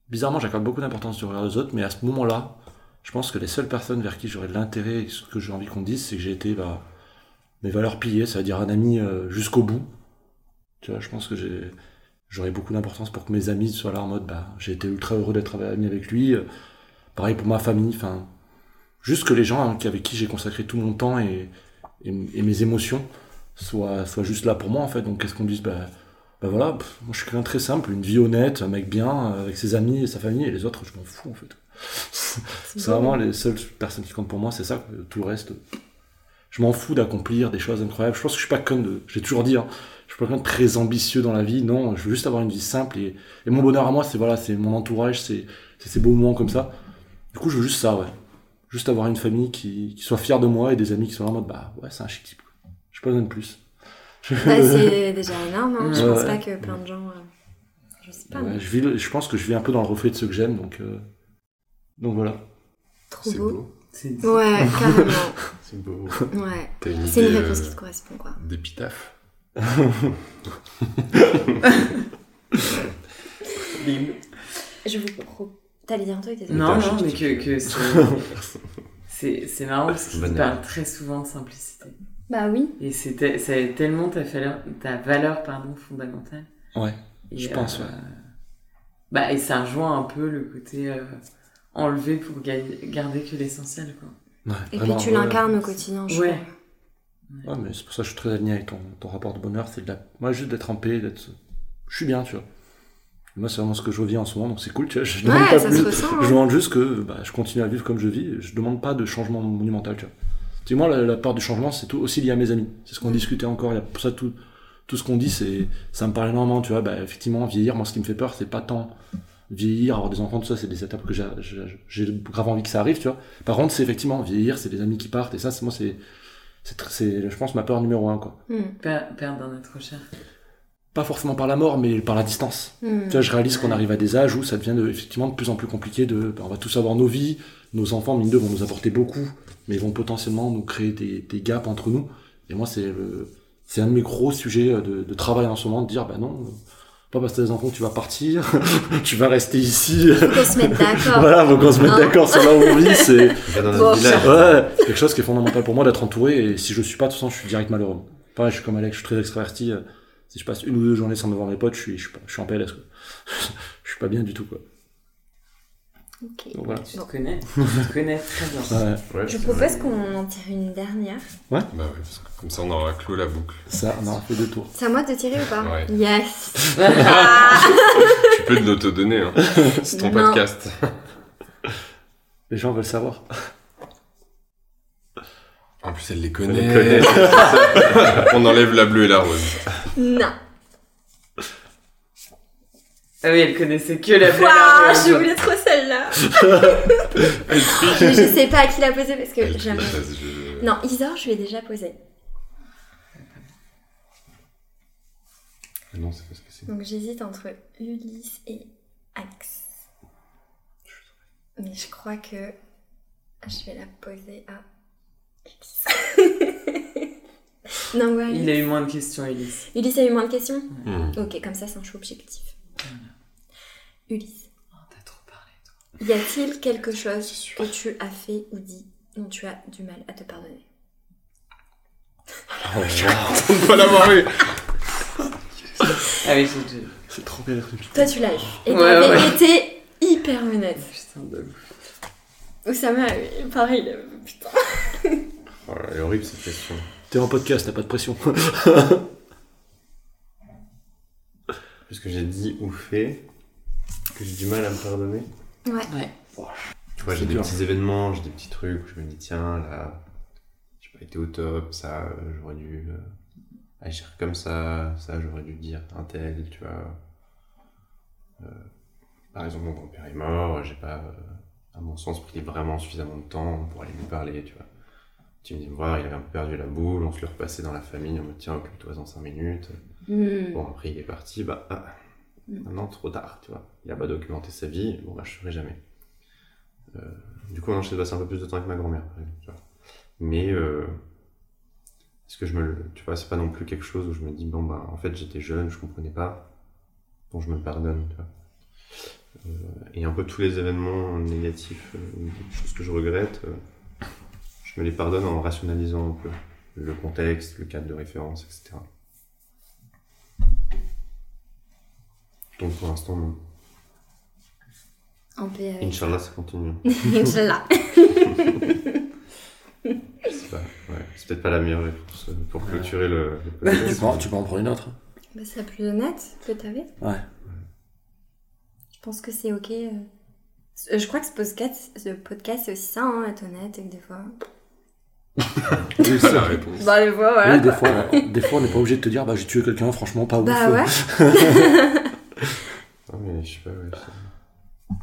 Bizarrement, j'accorde beaucoup d'importance du regard des autres, mais à ce moment-là, je pense que les seules personnes vers qui j'aurais de l'intérêt et ce que j'ai envie qu'on dise, c'est que j'ai été bah, mes valeurs pillées, c'est-à-dire un ami euh, jusqu'au bout. Tu vois, je pense que j'ai. J'aurais beaucoup d'importance pour que mes amis soient là en mode bah, j'ai été ultra heureux d'être ami avec lui. euh, pareil pour ma famille, enfin. Juste que les gens hein, avec qui j'ai consacré tout mon temps et, et, et mes émotions soient, soient juste là pour moi en fait. Donc qu'est-ce qu'on dise bah, bah voilà, pff, moi je suis quelqu'un de très simple, une vie honnête, un mec bien, euh, avec ses amis et sa famille, et les autres je m'en fous en fait. c'est vraiment les seules personnes qui comptent pour moi, c'est ça, tout le reste. Je m'en fous d'accomplir des choses incroyables. Je pense que je suis pas quelqu'un de. J'ai toujours dit, hein, suis pas quelqu'un de très ambitieux dans la vie. Non, je veux juste avoir une vie simple et, et mon bonheur à moi, c'est voilà, c'est mon entourage, c'est ces beaux moments comme ça. Du coup, je veux juste ça, ouais. Juste avoir une famille qui, qui soit fière de moi et des amis qui soient en mode, bah ouais, c'est un chic type. Je pas besoin de plus. Je- Bah, <laughs> c'est déjà énorme. Hein. Je Ouais, pense ouais. pas que plein de gens. euh, Je sais pas. Ouais, mais je, vis le- je pense que je vis un peu dans le reflet de ceux que j'aime, donc, euh, donc voilà. Trop C'est beau. Ouais, <laughs> carrément. C'est beau. Ouais. C'est une réponse euh, qui te correspond, quoi. d'épitaphe Je vous pro... T'allais dire un truc. Non, non, mais que, que <laughs> c'est- c'est marrant parce qu'il Bonne parle très souvent de simplicité. Bah oui. Et c'est te- c'est tellement ta valeur, ta valeur pardon, fondamentale. Ouais, Et, Je pense, euh, ouais. Bah, et ça rejoint un peu le côté euh, enlevé pour ga- garder que l'essentiel, quoi. ouais Et vraiment, puis tu ouais. l'incarnes au quotidien, je Ouais. trouve. Ouais, mais c'est pour ça que je suis très aligné avec ton, ton rapport de bonheur. C'est de la... Moi, juste d'être en paix, d'être. Je suis bien, tu vois. Et moi, c'est vraiment ce que je vis en ce moment, donc c'est cool, tu vois. Je demande Ouais, pas plus. ressent. Je hein. demande juste que bah, je continue à vivre comme je vis. Je demande pas de changement monumental, tu vois. Tu sais, moi, la, la part du changement, c'est tout aussi lié à mes amis. C'est ce qu'on Mm. discutait encore. Il y a pour ça tout, tout ce qu'on dit, c'est ça me parle énormément, tu vois. Bah, effectivement, vieillir, moi, ce qui me fait peur, c'est pas tant vieillir, avoir des enfants, tout ça, c'est des étapes que j'ai- grave envie que ça arrive, tu vois. Par contre, c'est effectivement vieillir, c'est des amis qui partent, et ça, c'est moi, c'est, c'est, je pense, ma peur numéro un, quoi. Hmm. Per- Perdre un être cher. Pas forcément par la mort, mais par la distance. Hmm. Tu vois, je réalise qu'on arrive à des âges où ça devient de- effectivement de plus en plus compliqué de, ben, on va tous avoir nos vies, nos enfants, mine de, vont nous apporter beaucoup, mais vont potentiellement nous créer des, des gaps entre nous. Et moi, c'est le, c'est un de mes gros sujets euh, de, de travail en ce moment, de dire, bah non, pas parce que t'as des enfants, tu vas partir, <laughs> tu vas rester ici. Faut qu'on se mette d'accord. voilà, faut qu'on se mette Hein d'accord sur là où on vit, c'est, Bon. ouais, quelque chose qui est fondamental pour moi d'être entouré, et si je suis pas, de toute façon, je suis direct malheureux. Pareil, je suis comme Alex, je suis très extraverti, euh, si je passe une ou deux journées sans me voir mes potes, je suis, je suis, pas- je suis en PLS, quoi. <laughs> je suis pas bien du tout, quoi. Ok. Donc voilà. Tu Bon. te connais, tu te <laughs> connais très bien. Ouais, Ouais, Je propose qu'on en tire une dernière. Bah ouais, parce que comme ça on aura clos la boucle. ça, on aura fait deux tours. C'est à moi de tirer ou pas Ouais. Yes Tu peux te l'auto-donner, hein. <laughs> C'est ton Non. podcast. <laughs> Les gens veulent savoir. En plus, elle les On connaît. les connaît. on enlève la bleue et la rose. Non. Ah oui, elle connaissait que la Waouh, blague. je voulais trop celle-là. <laughs> Mais je sais pas à qui la poser parce que Elle je- Non, Isor, je lui ai déjà posé. Non, c'est pas ce que c'est. Donc j'hésite entre Ulysse et Axe. Mais je crois que je vais la poser à Ulysse. <laughs> non, ouais. Il a eu moins de questions, Elise. Ulysse a eu moins de questions Hmm. Ok, comme ça c'est un choix objectif. Ulysse, Oh, t'as trop parlé, toi. y a-t-il quelque chose que tu as fait ou dit dont tu as du mal à te pardonner? Oh, On peut l'avoir eu. Ah oui, déjà. c'est trop bien Toi tu l'as eu. Et Ouais, t'avais ouais. été hyper honnête. Putain de. Oussama, euh, pareil, euh, putain. Oh là, elle est horrible cette question. T'es en podcast, t'as pas de pression. Parce que j'ai dit ou fait que j'ai du mal à me pardonner. Ouais. Ouais. Tu vois, j'ai des dur. petits événements, j'ai des petits trucs où je me dis, tiens, là, j'ai pas été au top, ça, euh, j'aurais dû euh, agir comme ça, ça, j'aurais dû dire un tel, tu vois. Euh, par exemple, mon grand-père est mort, j'ai pas, euh, à mon sens, pris vraiment suffisamment de temps pour aller lui parler, tu vois. Tu me dis me voir, il avait un peu perdu la boule, on se le repassait dans la famille, on me tient, occupe-toi dans 5 minutes. Hmm. Bon, après, il est parti, bah, ah, Maintenant, trop tard, tu vois. Il a pas documenté sa vie, bon, bah, je saurai jamais. Euh, du coup, non, je sais passer un peu plus de temps avec ma grand-mère, tu vois. Mais, euh, est-ce que je me tu vois, c'est pas non plus quelque chose où je me dis, bon, bah, en fait, j'étais jeune, je comprenais pas, donc je me pardonne, tu vois. Euh, et un peu tous les événements négatifs, euh, des choses que je regrette, je me les pardonne en rationalisant un peu le contexte, le cadre de référence, etc. Donc pour l'instant, non. En paix avec. Inch'Allah, ça continue. <laughs> Inch'Allah. Je sais pas, ouais. C'est peut-être pas la meilleure réponse pour clôturer le, le tu, podcast. peux, tu peux en prendre une autre. Bah, c'est la plus honnête que t'avais. Ouais. Je pense que c'est ok. euh. Euh, Je crois que ce podcast, ce podcast c'est aussi ça, hein, être honnête, et que des fois. <laughs> C'est ça la réponse. Bah, des fois, voilà. oui, des fois, ouais. des fois, on n'est pas obligé de te dire, bah, j'ai tué quelqu'un, franchement, pas ouf. Bah ouais. <laughs> Mais je sais pas, ouais. ça-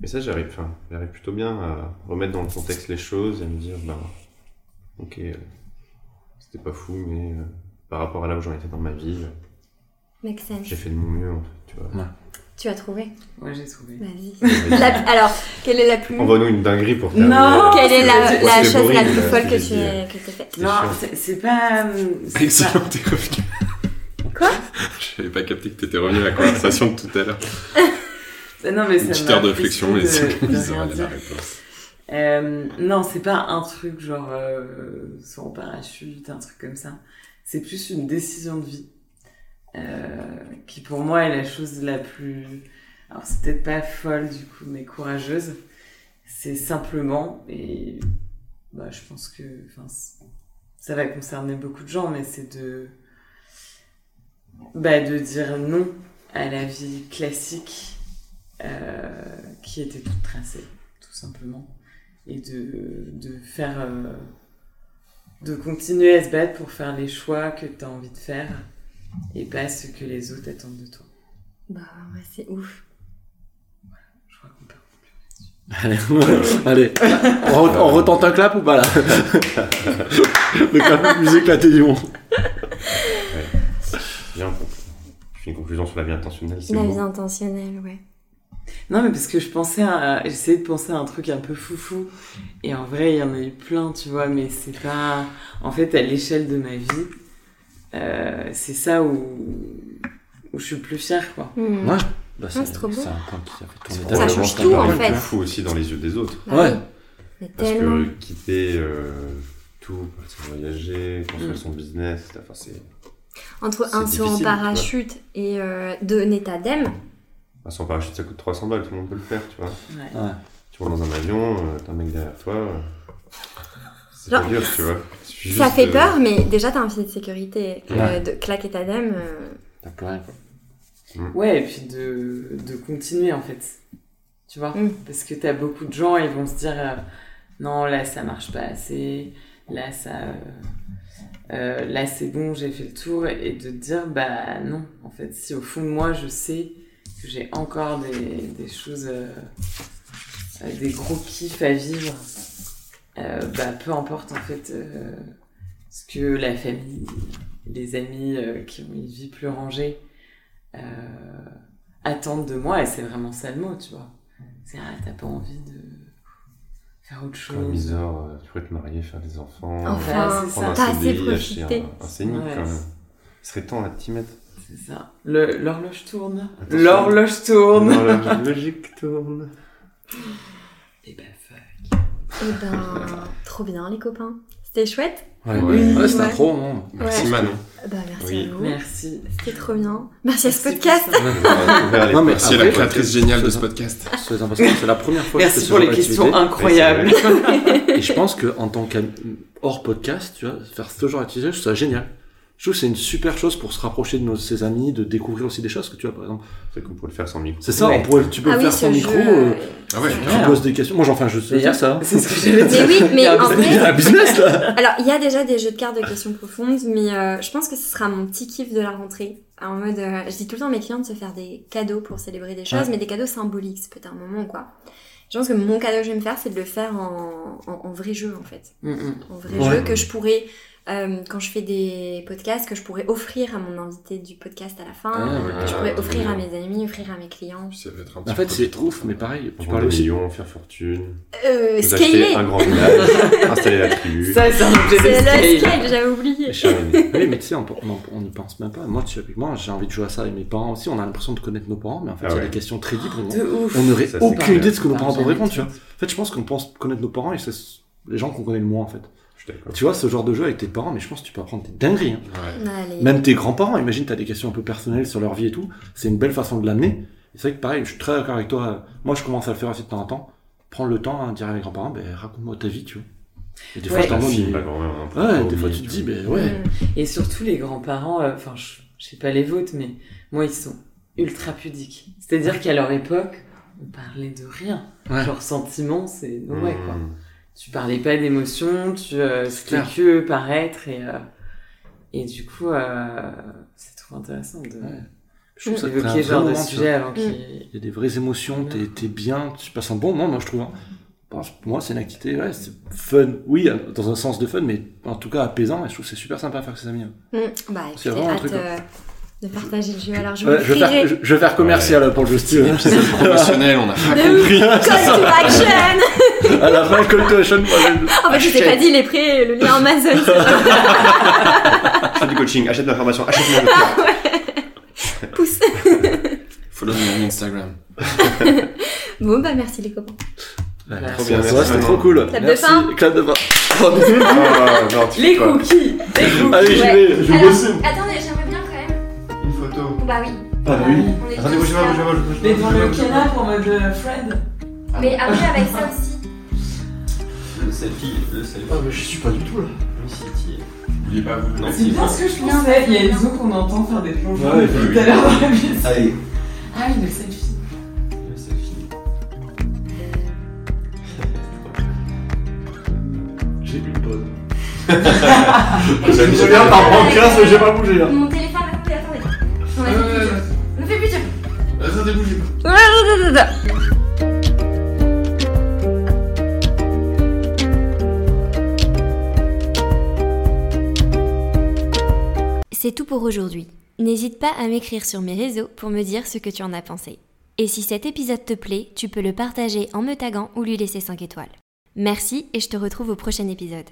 Mais ça, j'arrive, enfin, j'arrive plutôt bien à remettre dans le contexte les choses et à me dire, bah, ok, euh, c'était pas fou, mais euh, par rapport à là où j'en étais dans ma vie, j'ai fait de mon mieux, en fait, tu vois. Tu as trouvé Ouais, j'ai trouvé. Vas-y. <laughs> Vas-y. La- Alors, quelle est la plus. Envoie-nous une dinguerie pour terminer. Non, Quelle est la, chose la plus folle que que tu aies t'aies faite Non, c'est pas. euh, Excellent, t'es J'avais pas capté que t'étais revenu à la conversation de tout à l'heure. <laughs> Non, mais Une ça petite heure de réflexion de- c'est bizarre, <laughs> la réponse. Euh, non, c'est pas un truc genre euh, soit en parachute, un truc comme ça. C'est plus une décision de vie euh, qui pour moi est la chose la plus. Alors c'est peut-être pas folle du coup, mais courageuse. C'est simplement et bah je pense que ça va concerner beaucoup de gens, mais c'est de bah de dire non à la vie classique euh, qui était toute tracée, tout simplement et de, de faire euh, de continuer à se battre pour faire les choix que tu as envie de faire et pas ce que les autres attendent de toi. Bah, ouais, c'est ouf. Je crois qu'on peut Allez, <laughs> allez. On, re- on retente un clap ou pas là? <laughs> Le clap le plus éclaté du monde. Bien, on- je fais une conclusion sur la vie intentionnelle, La vie intentionnelle, ouais. Non, mais parce que je pensais à. J'essayais de penser à un truc un peu foufou. Et en vrai, il y en a eu plein, tu vois, mais c'est pas. En fait, à l'échelle de ma vie, euh, c'est ça où. où je suis le plus fière, quoi. Hmm. Ouais. Bah, c'est c'est trop beau. c'est un point qui a fait tourner Ça change tout, t'as en fait. C'est fou aussi dans les yeux des autres. Bah Ouais. Mais Parce tellement. que quitter euh, tout, partir voyager, construire Mm. son business, enfin, c'est Entre un saut en parachute et euh, donner ta dème, un sans parachute ça coûte 300 balles, tout le monde peut le faire, tu vois. Ouais. Ouais. Tu roules dans un avion, euh, t'as un mec derrière toi, euh, c'est Genre, pas dur, tu vois. Ça fait de- peur, mais déjà t'as un filet de sécurité. De claquer ta dème, euh, T'as plus rien, quoi. Ouais, et puis de, de continuer en fait. Tu vois? Mm. Parce que t'as beaucoup de gens, ils vont se dire euh, non, là ça marche pas assez, là ça. euh, euh, là c'est bon, j'ai fait le tour, et de dire bah non, en fait, si au fond de moi je sais que j'ai encore des, choses, euh, euh, des gros kiffs à vivre, bah peu importe en fait ce que la famille, les amis qui ont une vie plus rangée attendent de moi, et c'est vraiment ça le mot, tu vois. C'est ah, t'as pas envie de faire autre Quand chose. misère, euh, tu pourrais te marier, faire des enfants, enfin, c'est prendre ça. t'as assez CDI, acheter profité. un, un scénic Ouais. quand même. Il serait temps à t'y mettre. C'est ça. Le- L'horloge tourne. L'horloge tourne. La logique tourne. Et bah fuck. Et ben, trop bien les copains. C'était chouette Ouais, Oui, ouais, ouais. un trop moment. Merci Ouais. Manon. Bah merci Oui. à vous. Merci. C'était trop bien. Merci à ce Merci podcast. Non, mais Merci à la créatrice géniale de ce podcast. C'est la première fois que je fais Merci ce pour les questions incroyables. Et je pense qu'en tant qu'hors hors podcast, tu vois, faire ce genre d'activité, je trouve ça génial. Je trouve que c'est une super chose pour se rapprocher de nos, ses amis, de découvrir aussi des choses que tu vois, par exemple. C'est qu'on pourrait le faire sans micro. C'est ça, Ouais. on pourrait, tu peux Ah le oui, faire sans jeu. micro, euh, euh, Ah ouais, tu poses des questions. Moi, j'ai- enfin, je sais D'ailleurs, ça. <laughs> C'est ce que j'allais Mais dire. oui, Il y mais a un en business. Il y a vrai, un business là alors il y a déjà des jeux de cartes de questions profondes, mais euh, je pense que ce sera mon petit kiff de la rentrée. En mode, euh, je dis tout le temps à mes clients de se faire des cadeaux pour célébrer des choses, Ouais. mais des cadeaux symboliques, c'est peut-être un moment quoi. Je pense que mon cadeau que je vais me faire, c'est de le faire en, en, en vrai jeu en fait. Mm, mm. En vrai Ouais. jeu que je pourrais, euh, quand je fais des podcasts, que je pourrais offrir à mon invité du podcast à la fin, Ah, que je pourrais Ah, offrir à mes amis, offrir à mes clients. Ça va être un petit En fait, c'est ouf, mais pareil, tu parles aussi. millions, faire fortune, Euh, vous scaler un grand village, <laughs> installer la tribu. Ça, c'est un objet de C'est le scale. j'avais oublié. Oui, mais tu sais, on on n'y pense même pas. Moi, tu sais, avec moi, j'ai envie de jouer à ça avec mes parents aussi. On a l'impression de connaître nos parents, mais en fait, Ah il y a ouais. des questions très libres. De ouf. On n'aurait aucune idée de ce que nos parents peuvent répondre, tu vois. été. En fait, je pense qu'on pense connaître nos parents et c'est les gens qu'on connaît le moins, en fait. Tu vois, ce genre de jeu avec tes parents, mais je pense que tu peux apprendre des dingueries. hein. Ouais. Même tes grands-parents, imagine, tu as des questions un peu personnelles sur leur vie et tout. C'est une belle façon de l'amener. Et c'est vrai que pareil, je suis très d'accord avec toi. Moi, je commence à le faire aussi de temps en temps. Prendre le temps à dire à mes grands-parents, ben, raconte-moi ta vie, tu vois. Et des fois, Ouais. mais- Ouais, trop des fois, tu te dis, vois. ben, ouais. Mm. Et surtout les grands-parents, euh, enfin, je, je sais pas les vôtres, mais moi, ils sont ultra pudiques. C'est-à-dire qu'à leur époque, on parlait de rien. Ouais. Genre, sentiment, c'est no way, quoi. Mmh. Tu parlais pas d'émotions, tu, euh, c'était que paraître et, euh, et du coup, euh, c'est trop intéressant de, Ouais. Je trouve d'évoquer ce genre de sujet avant qu'il Il y a des vraies émotions, t'es, t'es bien, tu passes un bon moment, moi je trouve. hein. Bon, pour moi, c'est une activité, ouais, c'est fun. Oui, dans un sens de fun, mais en tout cas apaisant, et je trouve que c'est super sympa à faire avec ses amis. hein. Mm. Bah, C'est écoutez, vraiment un hâte truc, euh, de partager le jeu. Alors, je Ouais, je, vais faire, je, je vais faire commercial pour le jeu, veux. C'est promotionnel, on a pas <laughs> compris. call to action <laughs> à la fin, call to action, je- En fait, je t'ai pas dit les prêts, le lien Amazon. c'est <laughs> pas- Achète du coaching, achète de l'information, achète mon Pousse. Follow me on Instagram. Bon, bah, merci les copains. Ouais, Bah, Trop ouais, bien, c'était merci. trop cool. Clap de Merci. fin. Clap de fin. Oh, non, Les cookies Les cookies Allez, j'y Ouais. vais, je vais Alors, bosser. attendez, j'aimerais Bah oui. Ah oui. On est Attendez, tous bougez pas, là. bougez pas, bougez pas. Mais dans le canapé en mode euh, Fred Mais après, avec ça aussi. Le selfie, le selfie. Ah, mais je suis pas du tout là. Oui, pas vous. Non, C'est bien ce que je pensais, il y a Enzo qu'on entend faire des plongeons Ouais, depuis oui. tout à l'heure dans la musique. Allez. Ah oui, le selfie. Le selfie. J'ai une bonne. Je me souviens par podcast, mais j'ai pas bougé là. Mon téléphone. On fait. On fait. Attendez, bougez pas. Ouais. C'est tout pour aujourd'hui. N'hésite pas à m'écrire sur mes réseaux pour me dire ce que tu en as pensé. Et si cet épisode te plaît, tu peux le partager en me taguant ou lui laisser 5 étoiles. Merci et je te retrouve au prochain épisode.